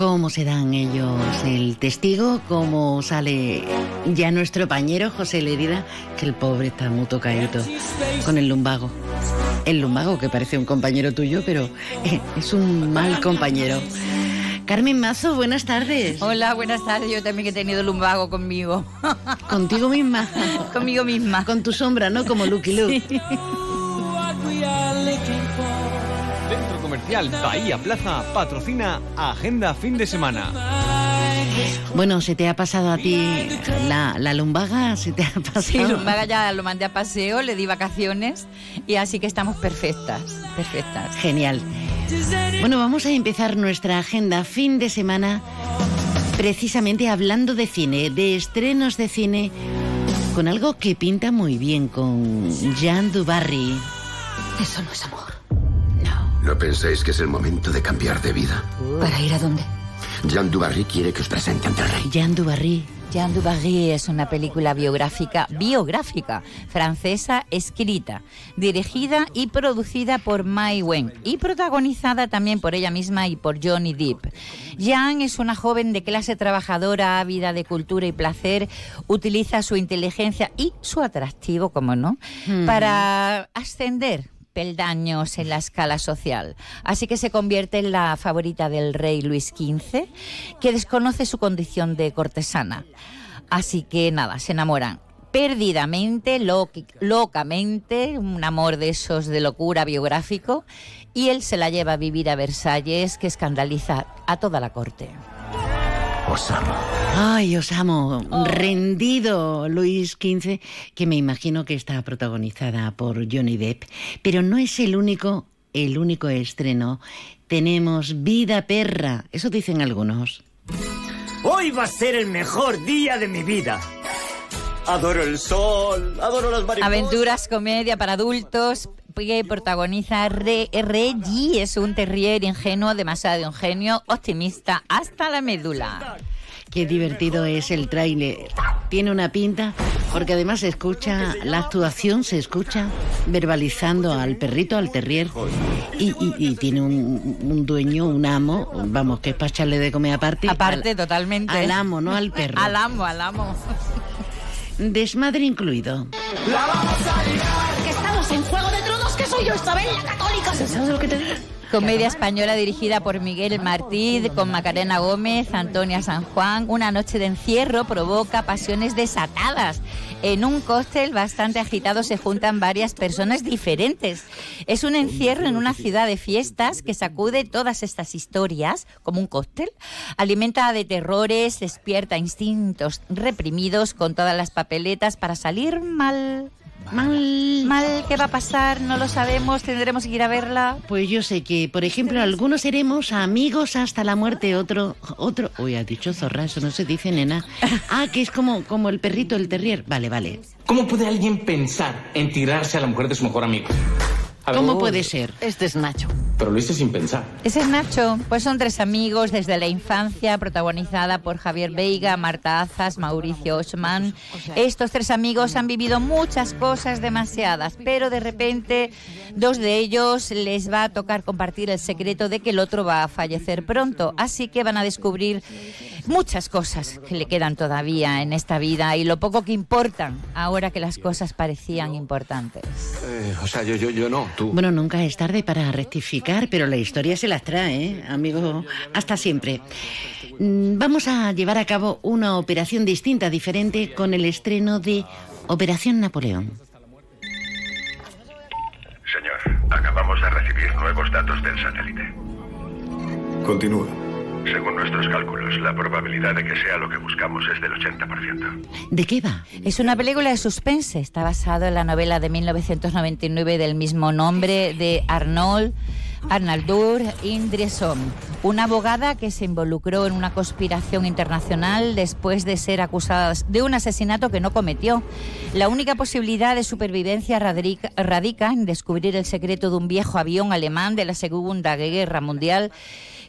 ¿Cómo se dan ellos el testigo? ¿Cómo sale ya nuestro pañero José Lerida? Que el pobre está muy tocadito con el lumbago. El lumbago, que parece un compañero tuyo, pero eh, es un mal compañero. Carmen Mazo, buenas tardes. Hola, buenas tardes. Yo también he tenido lumbago conmigo. ¿Contigo misma? Conmigo misma. Con tu sombra, ¿no? Como Lucky Luke. Comercial Bahía Plaza patrocina Agenda Fin de Semana. Bueno, ¿se te ha pasado a ti la, la lumbaga? ¿Se te ha pasado? Sí, lumbaga ya lo mandé a paseo, le di vacaciones y así que estamos perfectas, perfectas. Genial. Bueno, vamos a empezar nuestra agenda fin de semana precisamente hablando de cine, de estrenos de cine, con algo que pinta muy bien, con Jean Dubarry. Eso no es amor. ¿No pensáis que es el momento de cambiar de vida? ¿Para ir a dónde? Jean Dubarry quiere que os presente ante el rey. Jean Dubarry. Jean Dubarry es una película biográfica, biográfica, francesa, escrita, dirigida y producida por Mai Wen y protagonizada también por ella misma y por Johnny Depp. Jean es una joven de clase trabajadora, ávida de cultura y placer, utiliza su inteligencia y su atractivo, como no, Hmm. para ascender peldaños en la escala social. Así que se convierte en la favorita del rey Luis XV, que desconoce su condición de cortesana. Así que nada, se enamoran perdidamente, locamente, un amor de esos de locura biográfico, y él se la lleva a vivir a Versalles, que escandaliza a toda la corte. Os amo. Ay, os amo. Rendido Luis XV, que me imagino que está protagonizada por Johnny Depp, pero no es el único el único estreno. Tenemos Vida Perra, eso dicen algunos. Hoy va a ser el mejor día de mi vida. Adoro el sol, adoro las mariposas. Aventuras, comedia para adultos que protagoniza Re Reggie. Es un terrier ingenuo, demasiado ingenio, optimista hasta la médula. Qué divertido es el tráiler. Tiene una pinta, porque además se escucha, la actuación se escucha verbalizando al perrito, al terrier, y, y- y tiene un, un dueño, un amo, vamos, que es para echarle de comer aparte. Aparte, al- totalmente. Al amo, no al perro. Al amo, al amo. Desmadre incluido. Que estamos en Juego de Tronos, que soy yo, Isabel la Católica. Comedia española dirigida por Miguel Martí, con Macarena Gómez, Antonia San Juan. Una noche de encierro provoca pasiones desatadas. En un cóctel bastante agitado se juntan varias personas diferentes. Es un encierro en una ciudad de fiestas que sacude todas estas historias, como un cóctel. Alimenta de terrores, despierta instintos reprimidos con todas las papeletas para salir mal. Mal. Mal, ¿qué va a pasar? No lo sabemos, tendremos que ir a verla. Pues yo sé que, por ejemplo, algunos seremos amigos hasta la muerte, otro, otro, uy, ha dicho zorra, eso no se dice, nena. Ah, que es como, como el perrito, el terrier. Vale, vale. ¿Cómo puede alguien pensar en tirarse a la mujer de su mejor amigo? ¿Cómo puede ser? Este es Nacho. Pero lo hice sin pensar. Ese es Nacho. Pues son tres amigos desde la infancia, protagonizada por Javier Veiga, Marta Azas, Mauricio Osman. Estos tres amigos han vivido muchas cosas demasiadas, pero de repente dos de ellos les va a tocar compartir el secreto de que el otro va a fallecer pronto. Así que van a descubrir muchas cosas que le quedan todavía en esta vida y lo poco que importan ahora que las cosas parecían importantes. Eh, o sea, yo, yo, yo no, tú. Bueno, nunca es tarde para rectificar, pero la historia se las trae, ¿eh? amigo. Hasta siempre. Mm, Vamos a llevar a cabo una operación distinta, diferente, con el estreno de Operación Napoleón. Señor, acabamos de recibir nuevos datos del satélite. Continúa. Según nuestros cálculos, la probabilidad de que sea lo que buscamos es del 80%. ¿De qué va? Es una película de suspense. Está basado en la novela de 1999 del mismo nombre de Arnold Arnaldur Indriesson, una abogada que se involucró en una conspiración internacional después de ser acusada de un asesinato que no cometió. La única posibilidad de supervivencia radica, radica en descubrir el secreto de un viejo avión alemán de la Segunda Guerra Mundial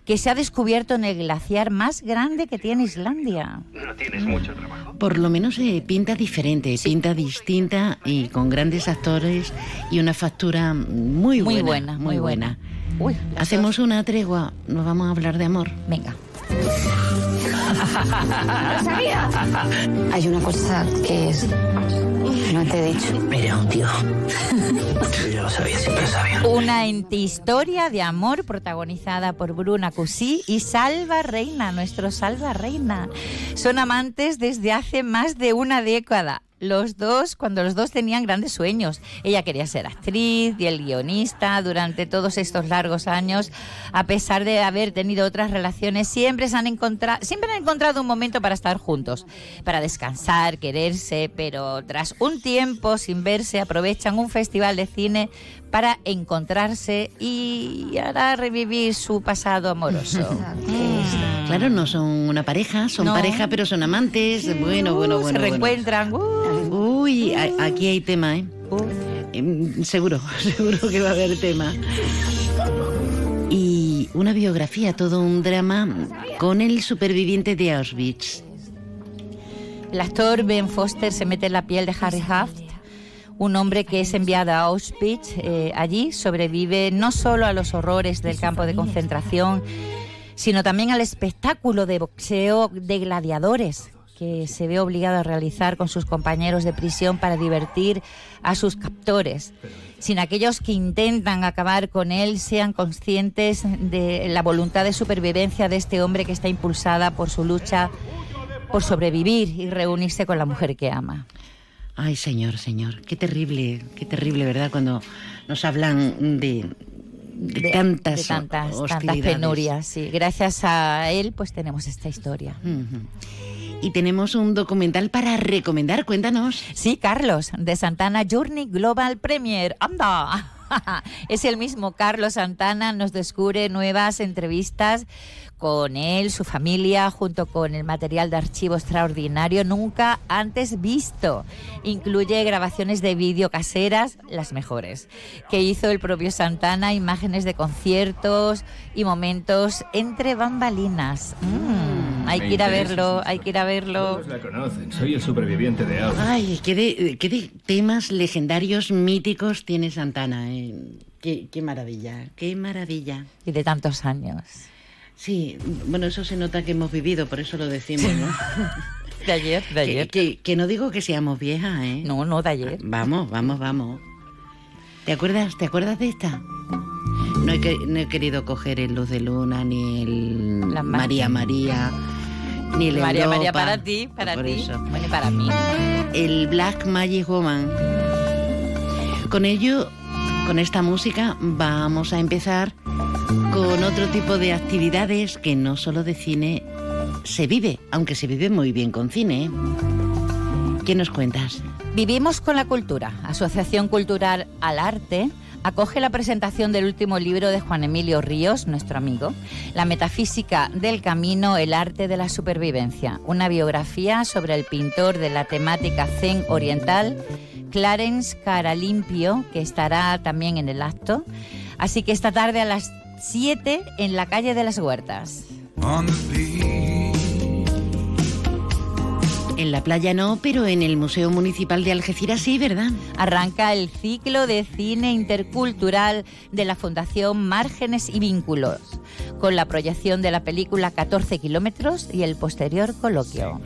que se ha descubierto en el glaciar más grande que tiene Islandia. No tienes mucho trabajo. Por lo menos eh, pinta diferente, pinta distinta y con grandes actores y una factura muy buena. Muy buena, muy buena. Uy, las Hacemos una tregua, nos vamos a hablar de amor. Venga. ¡Lo sabía! Hay una cosa que es... no te he dicho. Mira, un tío. Yo lo sabía, siempre lo sabía. Una historia de amor protagonizada por Bruna Cusí y Salva Reina, nuestro Salva Reina. Son amantes desde hace más de una década. Los dos, cuando los dos tenían grandes sueños. Ella quería ser actriz y el guionista durante todos estos largos años, a pesar de haber tenido otras relaciones, siempre se han encontrado, siempre han encontrado un momento para estar juntos, para descansar, quererse, pero tras un tiempo sin verse aprovechan un festival de cine para encontrarse y ahora revivir su pasado amoroso. Claro, no son una pareja, son No. pareja, pero son amantes. Bueno, bueno, Uh, bueno. se bueno. reencuentran. uh. Uy, aquí hay tema, ¿eh? Em, Seguro, seguro que va a haber tema. Y una biografía, todo un drama con el superviviente de Auschwitz. El actor Ben Foster se mete en la piel de Harry Haft, un hombre que es enviado a Auschwitz. eh, allí sobrevive no solo a los horrores del campo de concentración, sino también al espectáculo de boxeo de gladiadores que se ve obligado a realizar con sus compañeros de prisión para divertir a sus captores. Sin aquellos que intentan acabar con él sean conscientes de la voluntad de supervivencia de este hombre que está impulsada por su lucha por sobrevivir y reunirse con la mujer que ama. Ay, señor, señor, qué terrible, qué terrible, ¿verdad? Cuando nos hablan de, de tantas, de tantas, tantas penurias. Sí. Gracias a él, pues tenemos esta historia. Y tenemos un documental para recomendar, cuéntanos. Sí, Carlos, de Santana Journey Global Premier. ¡Anda! es el mismo Carlos Santana, nos descubre nuevas entrevistas con él, su familia, junto con el material de archivo extraordinario nunca antes visto. Incluye grabaciones de vídeo caseras, las mejores, que hizo el propio Santana, imágenes de conciertos y momentos entre bambalinas. Mm, hay que ir a verlo, hay que ir a verlo. Todos la conocen, soy el superviviente de Audi. Ay, qué de, qué de temas legendarios, míticos tiene Santana. eh. Qué, qué maravilla, qué maravilla. Y de tantos años. Sí, bueno, eso se nota que hemos vivido, por eso lo decimos, ¿no? De ayer, de ayer. Que, que- que no digo que seamos viejas, ¿eh? No, no, de ayer. Vamos, vamos, vamos. ¿Te acuerdas, ¿te acuerdas de esta? No he, no he querido coger el Luz de Luna, ni el María María, ni el María, María, para ti, para Por ti. eso. Bueno, para mí. el Black Magic Woman. Con ello, con esta música, vamos a empezar con otro tipo de actividades que no solo de cine se vive, aunque se vive muy bien con cine. ¿eh? ¿Qué nos cuentas? Vivimos con la cultura. Asociación Cultural al Arte acoge la presentación del último libro de Juan Emilio Ríos, nuestro amigo, La metafísica del camino, el arte de la supervivencia, una biografía sobre el pintor de la temática zen oriental, Clarence Caralimpio, que estará también en el acto. Así que esta tarde a las 7 en la calle de las Huertas. En la playa no, pero en el Museo Municipal de Algeciras sí, ¿verdad? Arranca el ciclo de cine intercultural de la Fundación Márgenes y Vínculos, con la proyección de la película 14 kilómetros y el posterior coloquio.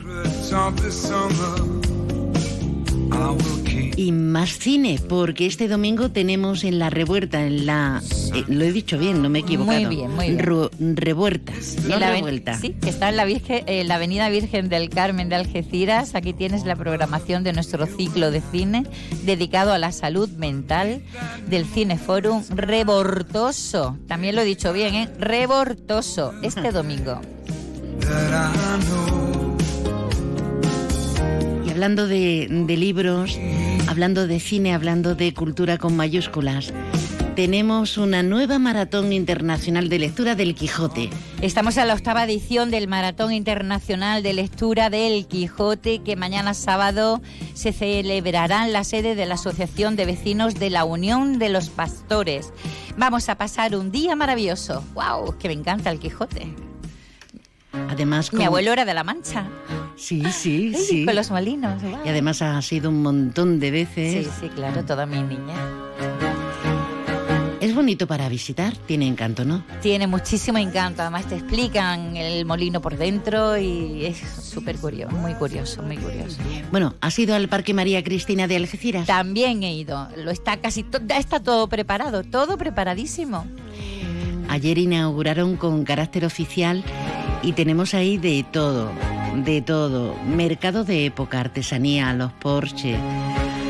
Y más cine, porque este domingo tenemos en la revuelta, en la... eh, lo he dicho bien, no me he equivocado. Muy bien, muy bien. Ru- revuelta, no En la revuelta. Sí, que está en la, Virgen- en la Avenida Virgen del Carmen de Algeciras. Aquí tienes la programación de nuestro ciclo de cine dedicado a la salud mental del Cineforum Rebortoso. También lo he dicho bien, ¿eh? Rebortoso, este domingo. Hablando de, de libros, hablando de cine, hablando de cultura con mayúsculas, tenemos una nueva maratón internacional de lectura del Quijote. Estamos en la octava edición del Maratón Internacional de Lectura del Quijote, que mañana sábado se celebrará en la sede de la Asociación de Vecinos de la Unión de los Pastores. Vamos a pasar un día maravilloso. ¡Wow! Que me encanta el Quijote. Además, Mi abuelo era de La Mancha. Sí, sí, Ay, sí. Con los molinos. Y además ha sido un montón de veces. Sí, sí, claro, toda mi niña. Es bonito para visitar, tiene encanto, ¿no? Tiene muchísimo encanto. Además, te explican el molino por dentro y es súper curioso, muy curioso, muy curioso. Bueno, ¿has ido al Parque María Cristina de Algeciras? También he ido. Lo está casi to- está todo preparado, todo preparadísimo. Ayer inauguraron con carácter oficial y tenemos ahí de todo, de todo. Mercado de época, artesanía, los Porsche,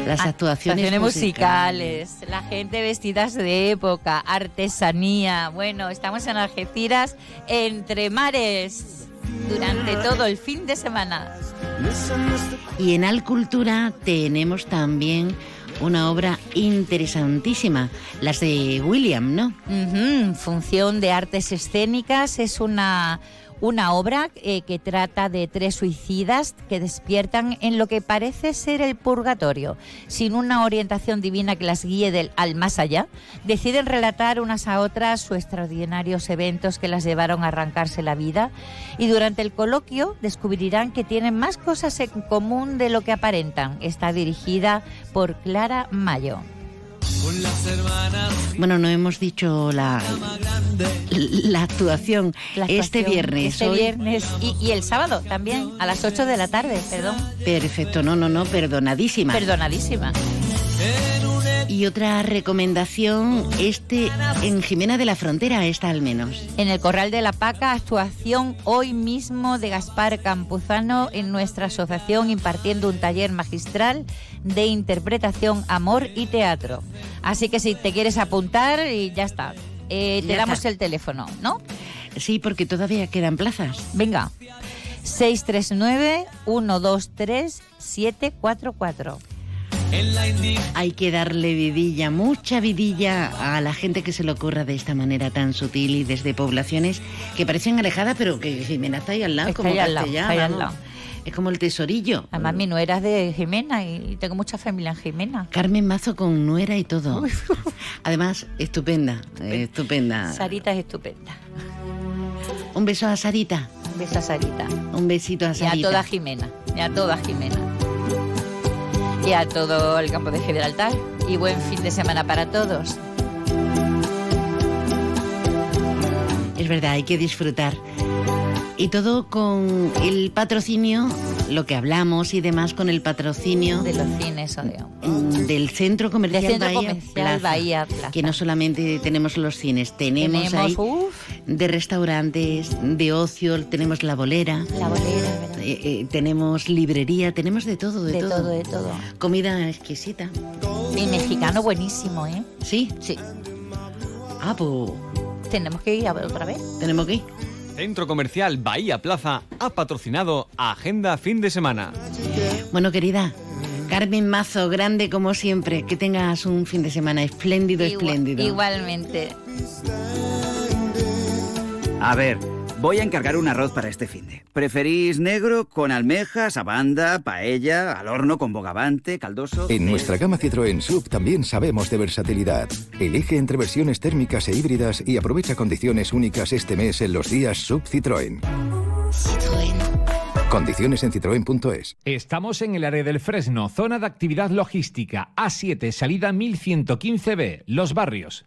las actuaciones, Actuaciones musicales, la gente vestidas de época, artesanía. Bueno, estamos en Algeciras entre mares durante todo el fin de semana. Y en Alcultura tenemos también una obra interesantísima, las de William, ¿no? Función de Artes Escénicas es una, una obra eh, que trata de tres suicidas que despiertan en lo que parece ser el purgatorio. Sin una orientación divina que las guíe del, al más allá, deciden relatar unas a otras sus extraordinarios eventos que las llevaron a arrancarse la vida y durante el coloquio descubrirán que tienen más cosas en común de lo que aparentan. Está dirigida por Clara Mayo. Con las hermanas Bueno, no hemos dicho la, la actuación La este actuación viernes. Este hoy- viernes y, y el sábado también, a las 8 de la tarde, perdón. Perfecto, no, no, no, perdonadísima. Perdonadísima. Y otra recomendación, este en Jimena de la Frontera, esta al menos. En el Corral de la Paca, actuación hoy mismo de Gaspar Campuzano en nuestra asociación impartiendo un taller magistral de interpretación, amor y teatro. Así que si te quieres apuntar, y ya está. Eh, te Ya damos está. el teléfono, ¿no? Sí, porque todavía quedan plazas. Venga. 639-123-744. En la indi Hay que darle vidilla, mucha vidilla a la gente que se le ocurra de esta manera tan sutil y desde poblaciones que parecen alejadas, pero que Jimena está ahí al lado, Está como ahí al lado, Castellá, está ahí al vamos. lado. Es como el tesorillo. Además, mi nuera es de Jimena y tengo mucha familia en Jimena. Carmen Mazo con nuera y todo. Además, estupenda, estupenda. Sarita es estupenda. Un beso a Sarita. Un beso a Sarita. Un besito a Y a Sarita. toda Jimena. Y a toda Jimena. Y a todo el campo de Gibraltar. Y buen fin de semana para todos. Es verdad, hay que disfrutar. Y todo con el patrocinio, lo que hablamos y demás, con el patrocinio De los cines Odeón. mm, del Centro Comercial, Del Centro Bahía, Comercial Plaza, Bahía Plaza. Que no solamente tenemos los cines, tenemos, Tenemos, ahí uf. De restaurantes, de ocio, tenemos la bolera. La bolera, ¿verdad? eh, eh, tenemos librería, tenemos de todo, de, De todo. todo, de todo. Comida exquisita. Y mexicano buenísimo, ¿eh? ¿Sí? Sí. Ah, pues Tenemos que ir a ver otra vez. tenemos que ir. Centro Comercial Bahía Plaza ha patrocinado Agenda Fin de Semana. Bueno, querida, Carmen Mazo, grande como siempre. Que tengas un fin de semana espléndido, Igual- espléndido. Igualmente. A ver, voy a encargar un arroz para este finde. ¿Preferís negro con almejas, abanda, paella, al horno con bogavante, caldoso? En nuestra gama Citroën Sub también sabemos de versatilidad. Elige entre versiones térmicas e híbridas y aprovecha condiciones únicas este mes en los días Sub Citroën. Condiciones en citroen.es. Estamos en el área del Fresno, zona de actividad logística, A7, salida 1115B, Los Barrios.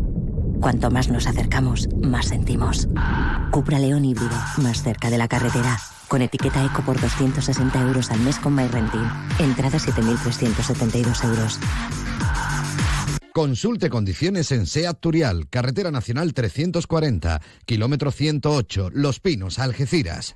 Cuanto más nos acercamos, más sentimos. Cupra León híbrido, más cerca de la carretera. Con etiqueta eco por 260 euros al mes con MyRenting. Entrada 7.372 euros. Consulte condiciones en SEAT Turial, Carretera Nacional 340, kilómetro 108, Los Pinos, Algeciras.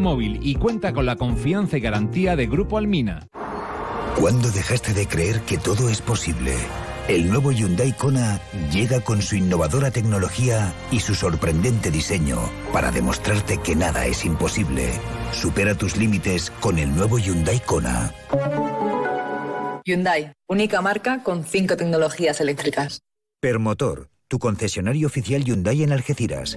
Móvil y cuenta con la confianza y garantía de Grupo Almina. ¿Cuándo dejaste de creer que todo es posible? El nuevo Hyundai Kona llega con su innovadora tecnología y su sorprendente diseño para demostrarte que nada es imposible. Supera tus límites con el nuevo Hyundai Kona. Hyundai, única marca con cinco tecnologías eléctricas. Permotor, tu concesionario oficial Hyundai en Algeciras.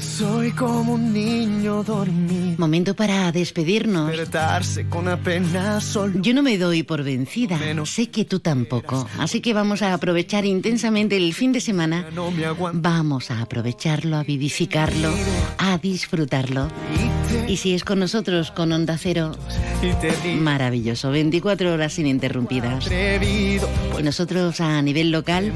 Soy como un niño dormido. Momento para despedirnos. Despertarse con apenas sol. Yo no me doy por vencida. Sé que tú tampoco. Así que vamos a aprovechar intensamente el fin de semana. Vamos a aprovecharlo, a vivificarlo, a disfrutarlo. Y si es con nosotros, con Onda Cero, maravilloso. 24 horas ininterrumpidas. Y nosotros a nivel local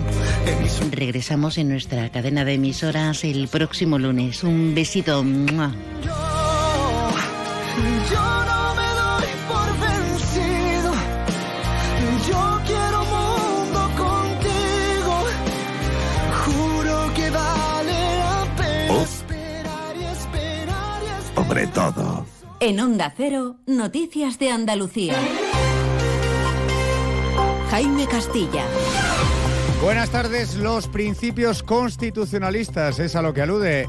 regresamos en nuestra cadena de emisoras el próximo lunes. Un besito. Yo no me doy por vencido. Yo quiero mundo contigo. Juro que vale la pena esperar y esperar y esperar. Sobre todo. En Onda Cero, Noticias de Andalucía. Jaime Castilla. Buenas tardes. Los principios constitucionalistas es a lo que alude